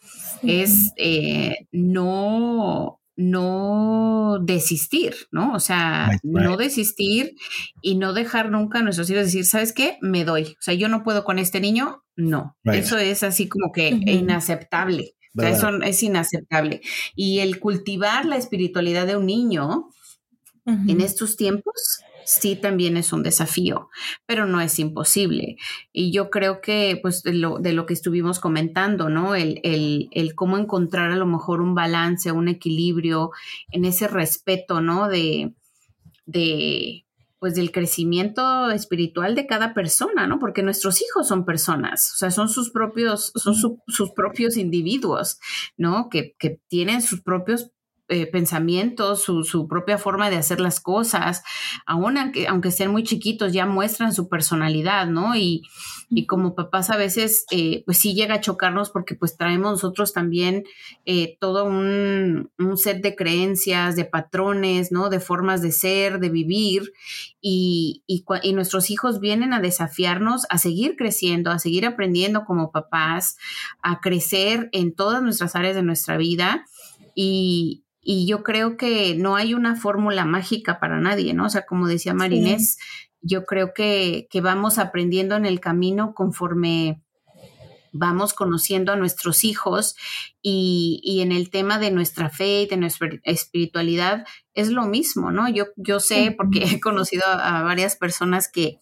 es eh, no no desistir, ¿no? O sea, Right, right. no desistir y no dejar nunca a nuestros hijos decir, ¿sabes qué? Me doy. O sea, yo no puedo con este niño. No, Right. eso es así como que inaceptable. O sea, eso es inaceptable. Y el cultivar la espiritualidad de un niño en estos tiempos sí también es un desafío, pero no es imposible. Y yo creo que, pues, de lo, de lo que estuvimos comentando, ¿no? El, el, el cómo encontrar a lo mejor un balance, un equilibrio en ese respeto, ¿no? De, de pues del crecimiento espiritual de cada persona, ¿no? Porque nuestros hijos son personas, o sea, son sus propios, son su- sus propios individuos, ¿no? Que, que tienen sus propios eh, pensamientos, su, su propia forma de hacer las cosas, aún aunque, aunque sean muy chiquitos, ya muestran su personalidad, ¿no? Y, y como papás a veces, eh, pues sí llega a chocarnos porque pues traemos nosotros también eh, todo un, un set de creencias, de patrones, ¿no? De formas de ser, de vivir, y, y, y nuestros hijos vienen a desafiarnos a seguir creciendo, a seguir aprendiendo como papás, a crecer en todas nuestras áreas de nuestra vida y, y yo creo que no hay una fórmula mágica para nadie, ¿no? O sea, como decía Marinés, yo creo que, que vamos aprendiendo en el camino conforme vamos conociendo a nuestros hijos y, y en el tema de nuestra fe y de nuestra espiritualidad es lo mismo, ¿no? Yo, yo sé, porque he conocido a, a varias personas que,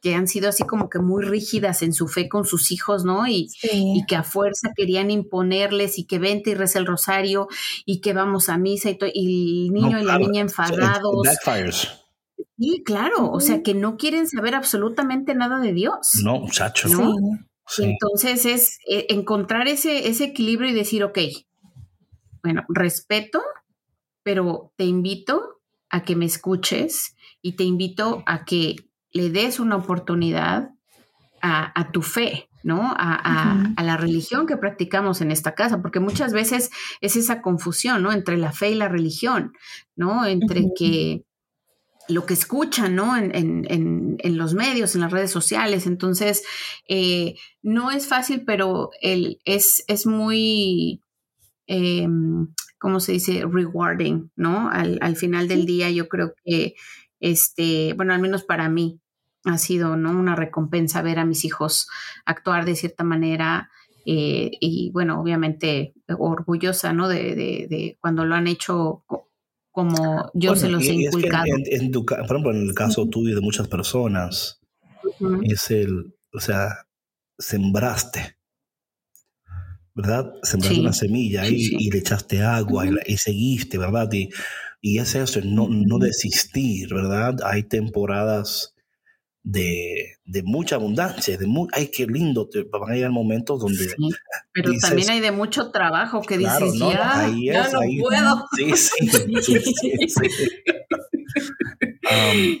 que han sido así como que muy rígidas en su fe con sus hijos, ¿no? Y, Sí. y que a fuerza querían imponerles y que vente y reza el rosario y que vamos a misa y, y el niño No, y la niña enfadados. Sí, claro, o sea que no quieren saber absolutamente nada de Dios. No, muchacho. ¿No? Sí. Entonces es eh, encontrar ese, ese equilibrio y decir, ok, bueno, respeto, pero te invito a que me escuches y te invito a que le des una oportunidad a, a tu fe, ¿no? A, a- Ujú. a la religión que practicamos en esta casa, porque muchas veces es esa confusión, ¿no? Entre la fe y la religión, ¿no? Entre que lo que escuchan, ¿no? En, en- en- en los medios, en las redes sociales. Entonces, eh, no es fácil, pero el, es, es muy, eh, ¿cómo se dice? Rewarding, ¿no? Al, al final del día yo creo que, este, bueno, al menos para mí ha sido, ¿no? Una recompensa ver a mis hijos actuar de cierta manera. eh, y bueno, obviamente orgullosa, ¿no? De, de- de cuando lo han hecho co- como yo se los he y- y es que inculcado. en, en tu por ejemplo, en el caso tuyo y de muchas personas, es el, o sea, sembraste, ¿verdad? Sembraste Sí. una semilla Sí, y, y le echaste agua y, la- y seguiste, ¿verdad? Y, y es eso, no, no desistir, ¿verdad? Hay temporadas de, de mucha abundancia, de mu- ay, qué lindo, te, van a llegar momentos donde... Sí, pero dices- también hay de mucho trabajo que Claro, dices, no, no, ya, ahí ya no ahí- puedo. Sí, sí,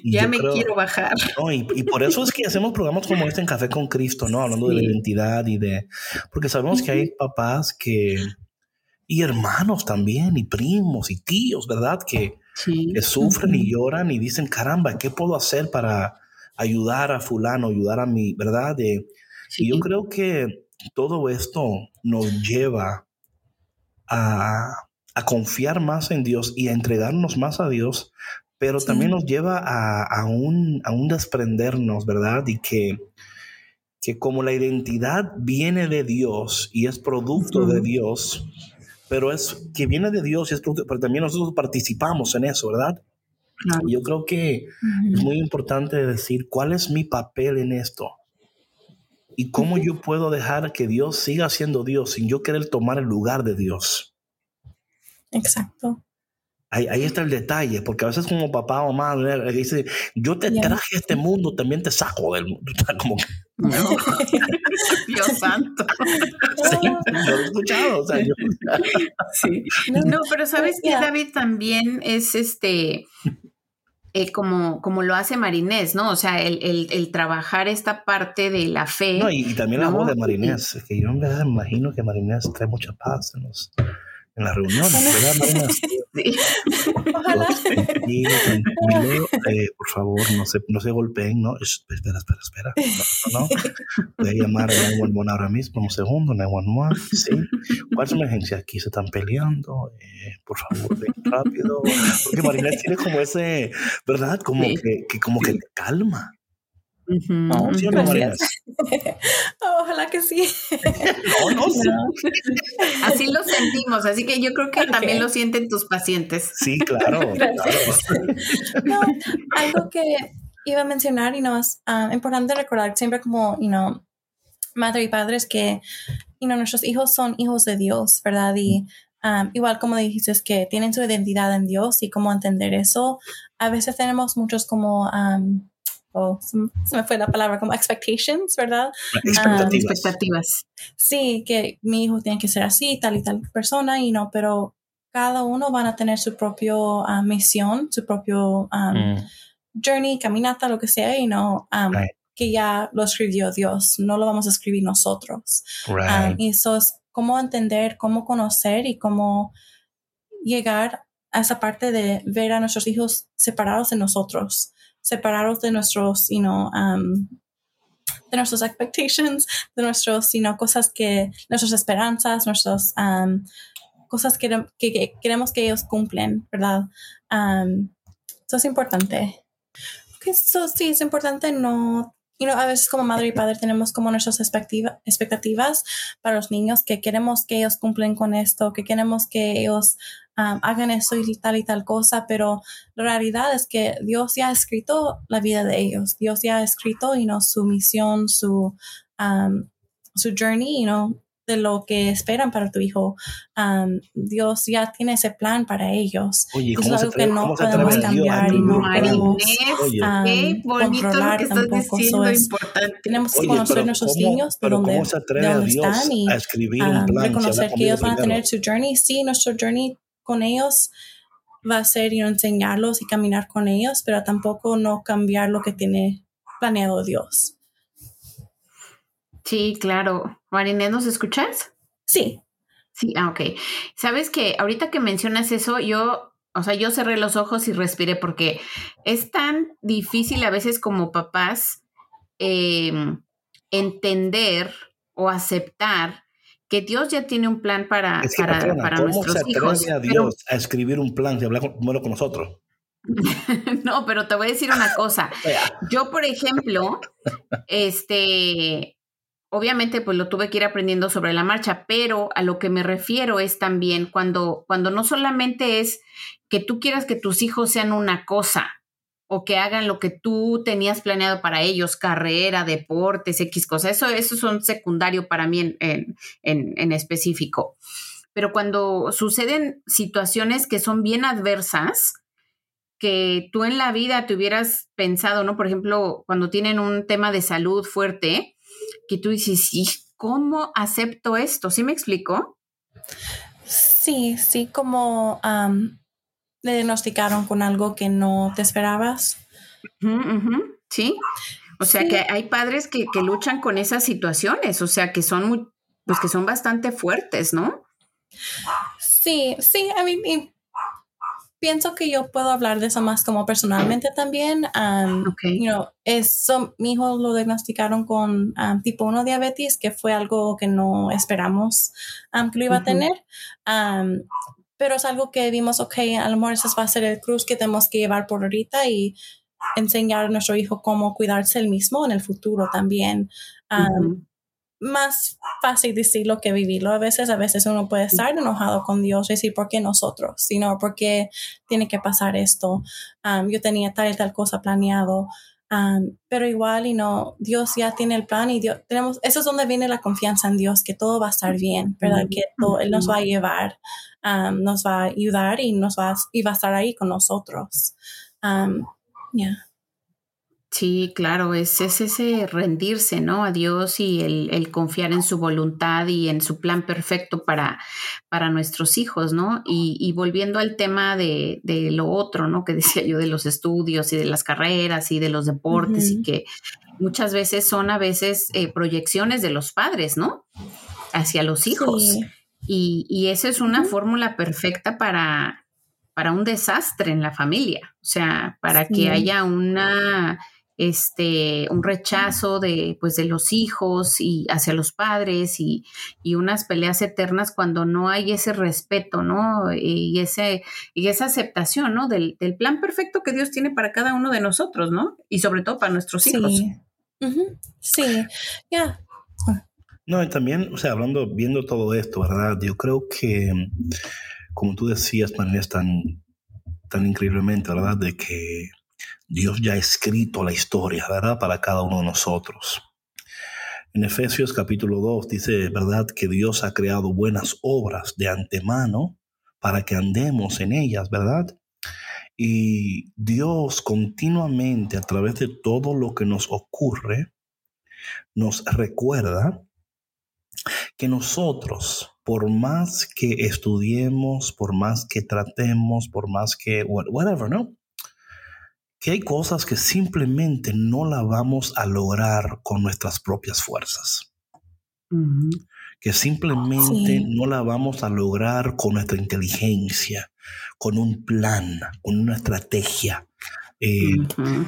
ya me quiero bajar. y, por eso es que hacemos programas como este en Café con Cristo, ¿no? Hablando de la identidad y de... Porque sabemos que hay papás que... Y hermanos también, y primos, y tíos, ¿verdad? Que, que sufren y lloran y dicen, caramba, ¿qué puedo hacer para ayudar a fulano, ayudar a mi, ¿verdad? Y yo creo que todo esto nos lleva a, a, confiar más en Dios y a entregarnos más a Dios pero también nos lleva a, un, a un desprendernos, ¿verdad? Y que, que como la identidad viene de Dios y es producto de Dios, pero es que viene de Dios y es producto, pero también nosotros participamos en eso, ¿verdad? Yo creo que es muy importante decir cuál es mi papel en esto y cómo yo puedo dejar que Dios siga siendo Dios sin yo querer tomar el lugar de Dios. Exacto. Ahí, está el detalle, porque a veces como papá o mamá dice, yo te traje a este mundo, también te saco del mundo. Como Dios santo. Sí, lo he escuchado. sí. No, pero sabes que David también es este, eh, como, como lo hace Marinés, ¿no? O sea, el, el, el trabajar esta parte de la fe. No, y, también la voz de Marinés, que yo en verdad imagino que Marinés trae mucha paz en los en las reuniones, ¿verdad? Sí. Ojalá. eh, por favor, no se, no se golpeen, ¿no? Espera, espera, espera. No, no, no. Voy a llamar a 911 ahora mismo, un segundo, 911. Sí. ¿Cuál es la emergencia? Aquí se están peleando. Eh, por favor, ven rápido. Porque Marina tiene como ese, ¿verdad? Como que, que como que calma. Ojalá que sí. no, no, Así lo sentimos, así que yo creo que también lo sienten tus pacientes. Sí, claro. algo que iba a mencionar y no es ah, importante recordar siempre como, you know, madre y padres que, you know, nuestros hijos son hijos de Dios, ¿verdad? Y um, igual como dijiste, es que tienen su identidad en Dios y cómo entender eso. A veces tenemos muchos como um, o se, me fue la palabra como expectations, ¿verdad? Expectativas. sí, que mi hijo tiene que ser así, tal y tal persona, y no, pero cada uno van a tener su propio ah, misión, su propio mm. journey, caminata, lo que sea, y no, que ya lo escribió Dios, no lo vamos a escribir nosotros. y eso es cómo entender, cómo conocer y cómo llegar a esa parte de ver a nuestros hijos separados de nosotros separados de nuestros, you know, um, de nuestras expectations, de nuestros, you know, cosas que, nuestras esperanzas, nuestras um, cosas que, que, queremos que ellos cumplen, ¿verdad? Um, eso es importante. Eso sí, es importante no you know, a veces como madre y padre tenemos como nuestras expectativas para los niños que queremos que ellos cumplen con esto, que queremos que ellos um, hagan eso y tal y tal cosa, pero la realidad es que Dios ya ha escrito la vida de ellos, Dios ya ha escrito you know, su misión, su, um, su journey, you know, de lo que esperan para tu hijo. Um, Dios ya tiene ese plan para ellos. Oye, es algo que no podemos cambiar y no podemos um, controlar tampoco. Eso es, tenemos que conocer nuestros niños de dónde, están y um, reconocer que ellos van a tener su journey. Sí, nuestro journey con ellos va a ser y enseñarlos y caminar con ellos, pero tampoco no cambiar lo que tiene planeado Dios. Sí, claro. Marinés, ¿nos escuchas? Sí. Sí, ah, ok. Sabes que ahorita que mencionas eso, yo, o sea, yo cerré los ojos y respiré porque es tan difícil a veces como papás em, entender o aceptar que Dios ya tiene un plan para, para, para ¿cómo nuestros se atreve a Dios a escribir un plan y hablar con, con nosotros? no, pero te voy a decir una cosa. Yo, por ejemplo, este, obviamente pues lo tuve que ir aprendiendo sobre la marcha, pero a lo que me refiero es también cuando, cuando no solamente es que tú quieras que tus hijos sean una cosa o que hagan lo que tú tenías planeado para ellos, carrera, deportes, X cosas, eso, eso son secundario para mí en, en específico. Pero cuando suceden situaciones que son bien adversas, que tú en la vida te hubieras pensado, ¿no? Por ejemplo, cuando tienen un tema de salud fuerte, que tú dices, sí, ¿cómo acepto esto? ¿Sí me explico? Sí, sí, como le diagnosticaron con algo que no te esperabas. Sí. O sea que hay padres que, que, luchan con esas situaciones, o sea que son muy, pues que son bastante fuertes, ¿no? Sí, sí, a mí pienso que yo puedo hablar de eso más como personalmente también. Um, okay. eso, mi hijo lo diagnosticaron con um, tipo 1 diabetes, que fue algo que no esperamos um, que lo iba a tener. pero es algo que vimos, ok, a lo mejor ese va a ser el cruz que tenemos que llevar por ahorita y enseñar a nuestro hijo cómo cuidarse el mismo en el futuro también más fácil decirlo que vivirlo. A veces, a veces uno puede estar enojado con Dios y decir, ¿por qué nosotros? Sino, ¿por qué tiene que pasar esto? Um, yo tenía tal y tal cosa planeado. Um, pero igual, y no, Dios ya tiene el plan y Dios, tenemos, eso es donde viene la confianza en Dios, que todo va a estar bien, ¿verdad? Que Él nos va a llevar, um, nos va a ayudar y nos va, y va a estar ahí con nosotros. Yeah. Sí, claro, es, ese rendirse, ¿no? A Dios y el, confiar en su voluntad y en su plan perfecto para, para nuestros hijos, ¿no? Y, volviendo al tema de, lo otro, ¿no? Que decía yo de los estudios y de las carreras y de los deportes y que muchas veces son a veces eh, proyecciones de los padres, ¿no? Hacia los hijos. Y, y eso es una fórmula perfecta para, para un desastre en la familia, o sea, para que haya una este, un rechazo de, pues, de los hijos y hacia los padres y, unas peleas eternas cuando no hay ese respeto, ¿no? Y, ese, y esa aceptación, ¿no? Del, plan perfecto que Dios tiene para cada uno de nosotros, ¿no? Y sobre todo para nuestros hijos. Sí, ya. No, y también, o sea, hablando, viendo todo esto, ¿verdad? Yo creo que, como tú decías, María, tan, tan increíblemente, ¿verdad? De que Dios ya ha escrito la historia, ¿verdad? Para cada uno de nosotros. En Efesios capítulo 2 dice, ¿verdad? Que Dios ha creado buenas obras de antemano para que andemos en ellas, ¿verdad? Y Dios continuamente a través de todo lo que nos ocurre, nos recuerda que nosotros, por más que estudiemos, por más que tratemos, por más que, whatever, ¿no? Que hay cosas que simplemente no la vamos a lograr con nuestras propias fuerzas. Que simplemente no la vamos a lograr con nuestra inteligencia, con un plan, con una estrategia. Eh,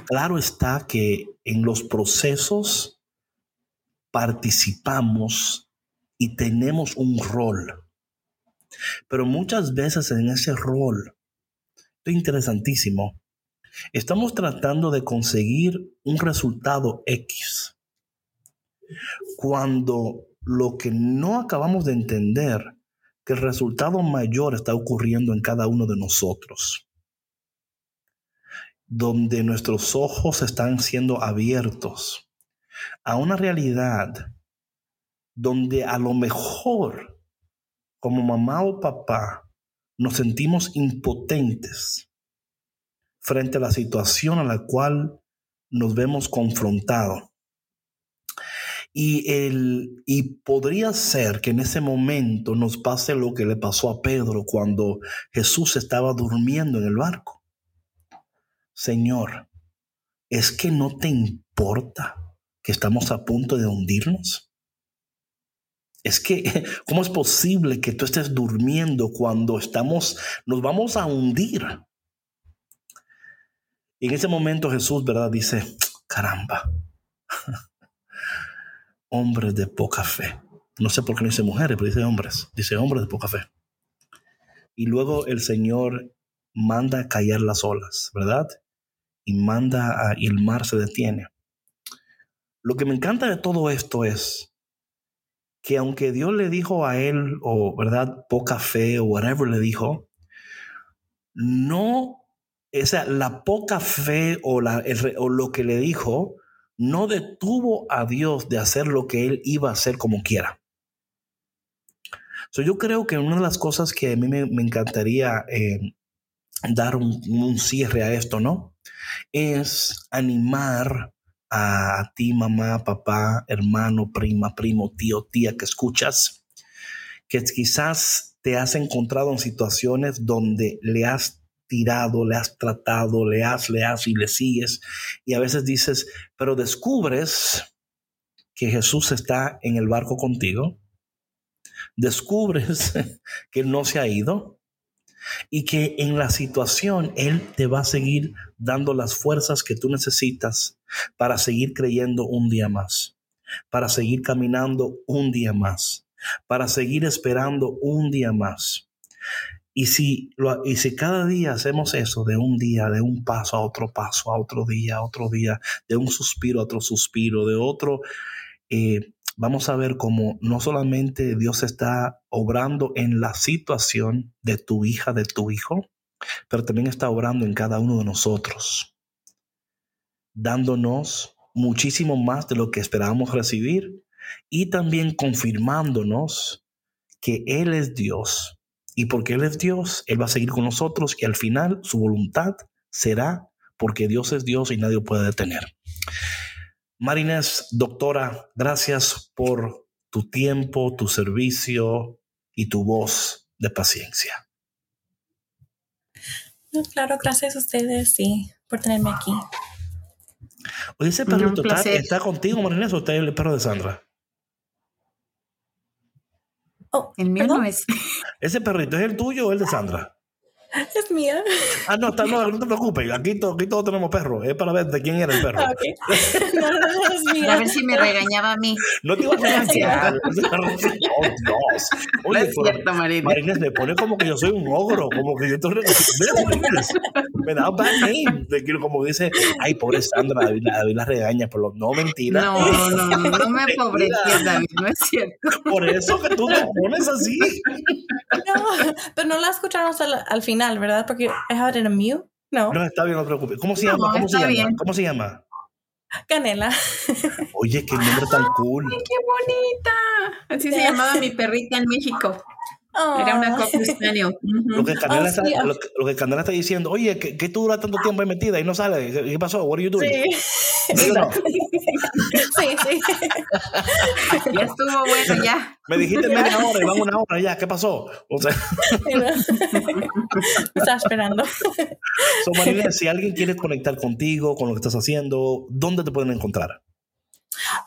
claro está que en los procesos participamos y tenemos un rol. Pero muchas veces en ese rol, es interesantísimo, Estamos tratando de conseguir un resultado X. Cuando lo que no acabamos de entender, que el resultado mayor está ocurriendo en cada uno de nosotros. Donde nuestros ojos están siendo abiertos a una realidad donde a lo mejor como mamá o papá nos sentimos impotentes frente a la situación a la cual nos vemos confrontados. Y, el, y podría ser que en ese momento nos pase lo que le pasó a Pedro cuando Jesús estaba durmiendo en el barco. Señor, ¿es que no te importa que estamos a punto de hundirnos? Es que, ¿cómo es posible que tú estés durmiendo cuando estamos, nos vamos a hundir? En ese momento Jesús, ¿verdad? Dice, caramba, hombres de poca fe. No sé por qué no dice mujeres, pero dice hombres. Dice hombres de poca fe. Y luego el Señor manda a callar las olas, ¿verdad? Y manda a, y el mar se detiene. Lo que me encanta de todo esto es que aunque Dios le dijo a él, o verdad, poca fe, o whatever le dijo, no esa, la poca fe o, lo que le dijo no detuvo a Dios de hacer lo que él iba a hacer como quiera. So, yo creo que una de las cosas que a mí me, encantaría eh, dar un, cierre a esto, ¿no? Es animar a ti, mamá, papá, hermano, prima, primo, tío, tía que escuchas, que quizás te has encontrado en situaciones donde le has le has tratado, le has, le has y le sigues. Y a veces dices, pero descubres que Jesús está en el barco contigo. Descubres que no se ha ido y que en la situación Él te va a seguir dando las fuerzas que tú necesitas para seguir creyendo un día más, para seguir caminando un día más, para seguir esperando un día más. Y si, lo, y si cada día hacemos eso, de un día, de un paso a otro paso, a otro día, a otro día, de un suspiro a otro suspiro, de otro, eh, vamos a ver cómo no solamente Dios está obrando en la situación de tu hija, de tu hijo, pero también está obrando en cada uno de nosotros, dándonos muchísimo más de lo que esperábamos recibir y también confirmándonos que Él es Dios. Y porque Él es Dios, Él va a seguir con nosotros y al final su voluntad será porque Dios es Dios y nadie lo puede detener. Marinés, doctora, gracias por tu tiempo, tu servicio y tu voz de paciencia. Claro, gracias a ustedes y por tenerme aquí. Oye, ese perro está, contigo, Marinés, o está el perro de Sandra? Oh, el mío no es. ¿Ese perrito es el tuyo o el de Sandra? Es mía. Ah, no, no, no te preocupes. Aquí, aquí todos tenemos perros. Es para ver de quién era el perro. Okay. No, no, no, es mía. A ver si me regañaba a mí. No te iba a regañar. oh, Dios. Oye, no es cierto, Marina. Marines me pone como que yo soy un ogro. Como que yo estoy... Me da un bad name. Como dice, ay, pobre Sandra, David, David la regaña. Pero no, mentira. No, no, no, no me pobreces, David. No es cierto. Por eso que tú te pones así. No, pero no la escuchamos al, al final ¿verdad? Porque I had it in mute. No. No, está bien, no te preocupes. ¿Cómo se llama? ¿Cómo se llama? ¿Cómo se llama? Canela. Oye, qué nombre tan cool. Ay, qué bonita. Así se llamaba mi perrita en México. Era una lo, que Canela está, lo, lo, que Canela está diciendo, oye, ¿qué, qué tú duras tanto tiempo ahí metida y no sale? ¿Qué pasó? What are you doing? Sí. ¿Sí, sí, sí. ya estuvo bueno, ya. Me dijiste media hora y vamos una hora ya. ¿Qué pasó? O sea. Estaba esperando. So, Marilena, si alguien quiere conectar contigo, con lo que estás haciendo, ¿dónde te pueden encontrar?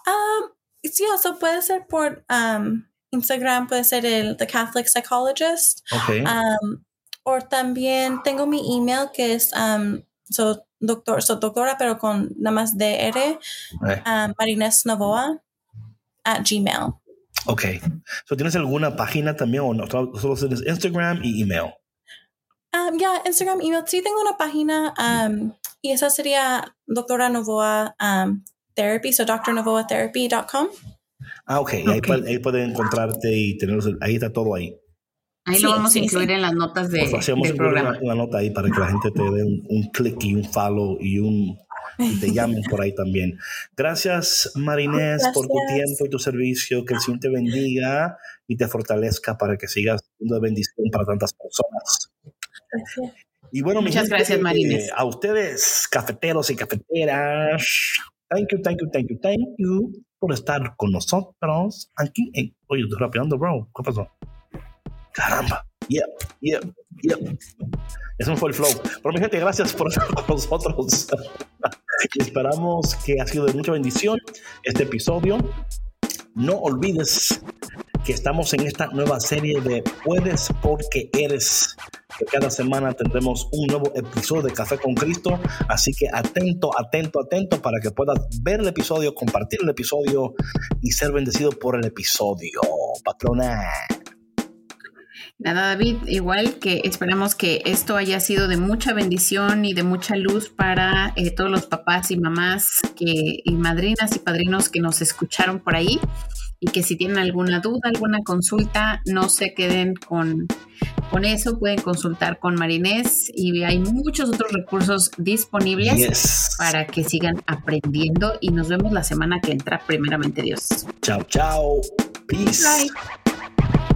Um, sí, eso puede ser por um, Instagram puede ser el The Catholic Psychologist. Okay. Um, o también tengo mi email que es um, so, doctor, so, doctora, pero con nada más DR, um, Marines Novoa at Gmail. Ok. So, ¿Tienes alguna página también o no? Solo tienes Instagram y email. Um, ya, Instagram, email. Sí, tengo una página um, y esa sería doctora Novoa um, Therapy, so drnovoatherapy.com. Ah, ok. okay. Ahí, ahí, pueden encontrarte y tenerlos. Ahí está todo ahí. Ahí sí, lo vamos sí, a incluir sí. en las notas de, pues hacemos del programa. Una, una, nota ahí para que la gente te dé un, un clic y un follow y un y te llamen por ahí también. Gracias, Marinés, Gracias. por tu tiempo y tu servicio. Que el Señor te bendiga y te fortalezca para que sigas siendo de bendición para tantas personas. Gracias. Y bueno, muchas gracias, Marinés. Eh, a ustedes, cafeteros y cafeteras, thank you, thank you, thank you, thank you por estar con nosotros aquí en. Oye, estoy rapeando, bro. ¿Qué pasó? Caramba. Yep, yep, yep. Eso fue el flow. Pero mi gente, gracias por estar con nosotros. Esperamos que ha sido de mucha bendición este episodio. No olvides que estamos en esta nueva serie de Puedes porque eres. Que cada semana tendremos un nuevo episodio de Café con Cristo. Así que atento, atento, atento para que puedas ver el episodio, compartir el episodio y ser bendecido por el episodio. Patrona. Nada, David, igual que esperamos que esto haya sido de mucha bendición y de mucha luz para eh, todos los papás y mamás que, y madrinas y padrinos que nos escucharon por ahí y que si tienen alguna duda, alguna consulta, no se queden con, con eso, pueden consultar con Marinés y hay muchos otros recursos disponibles Yes. para que sigan aprendiendo y nos vemos la semana que entra, primeramente Dios. Chao, chao. Peace. Bye.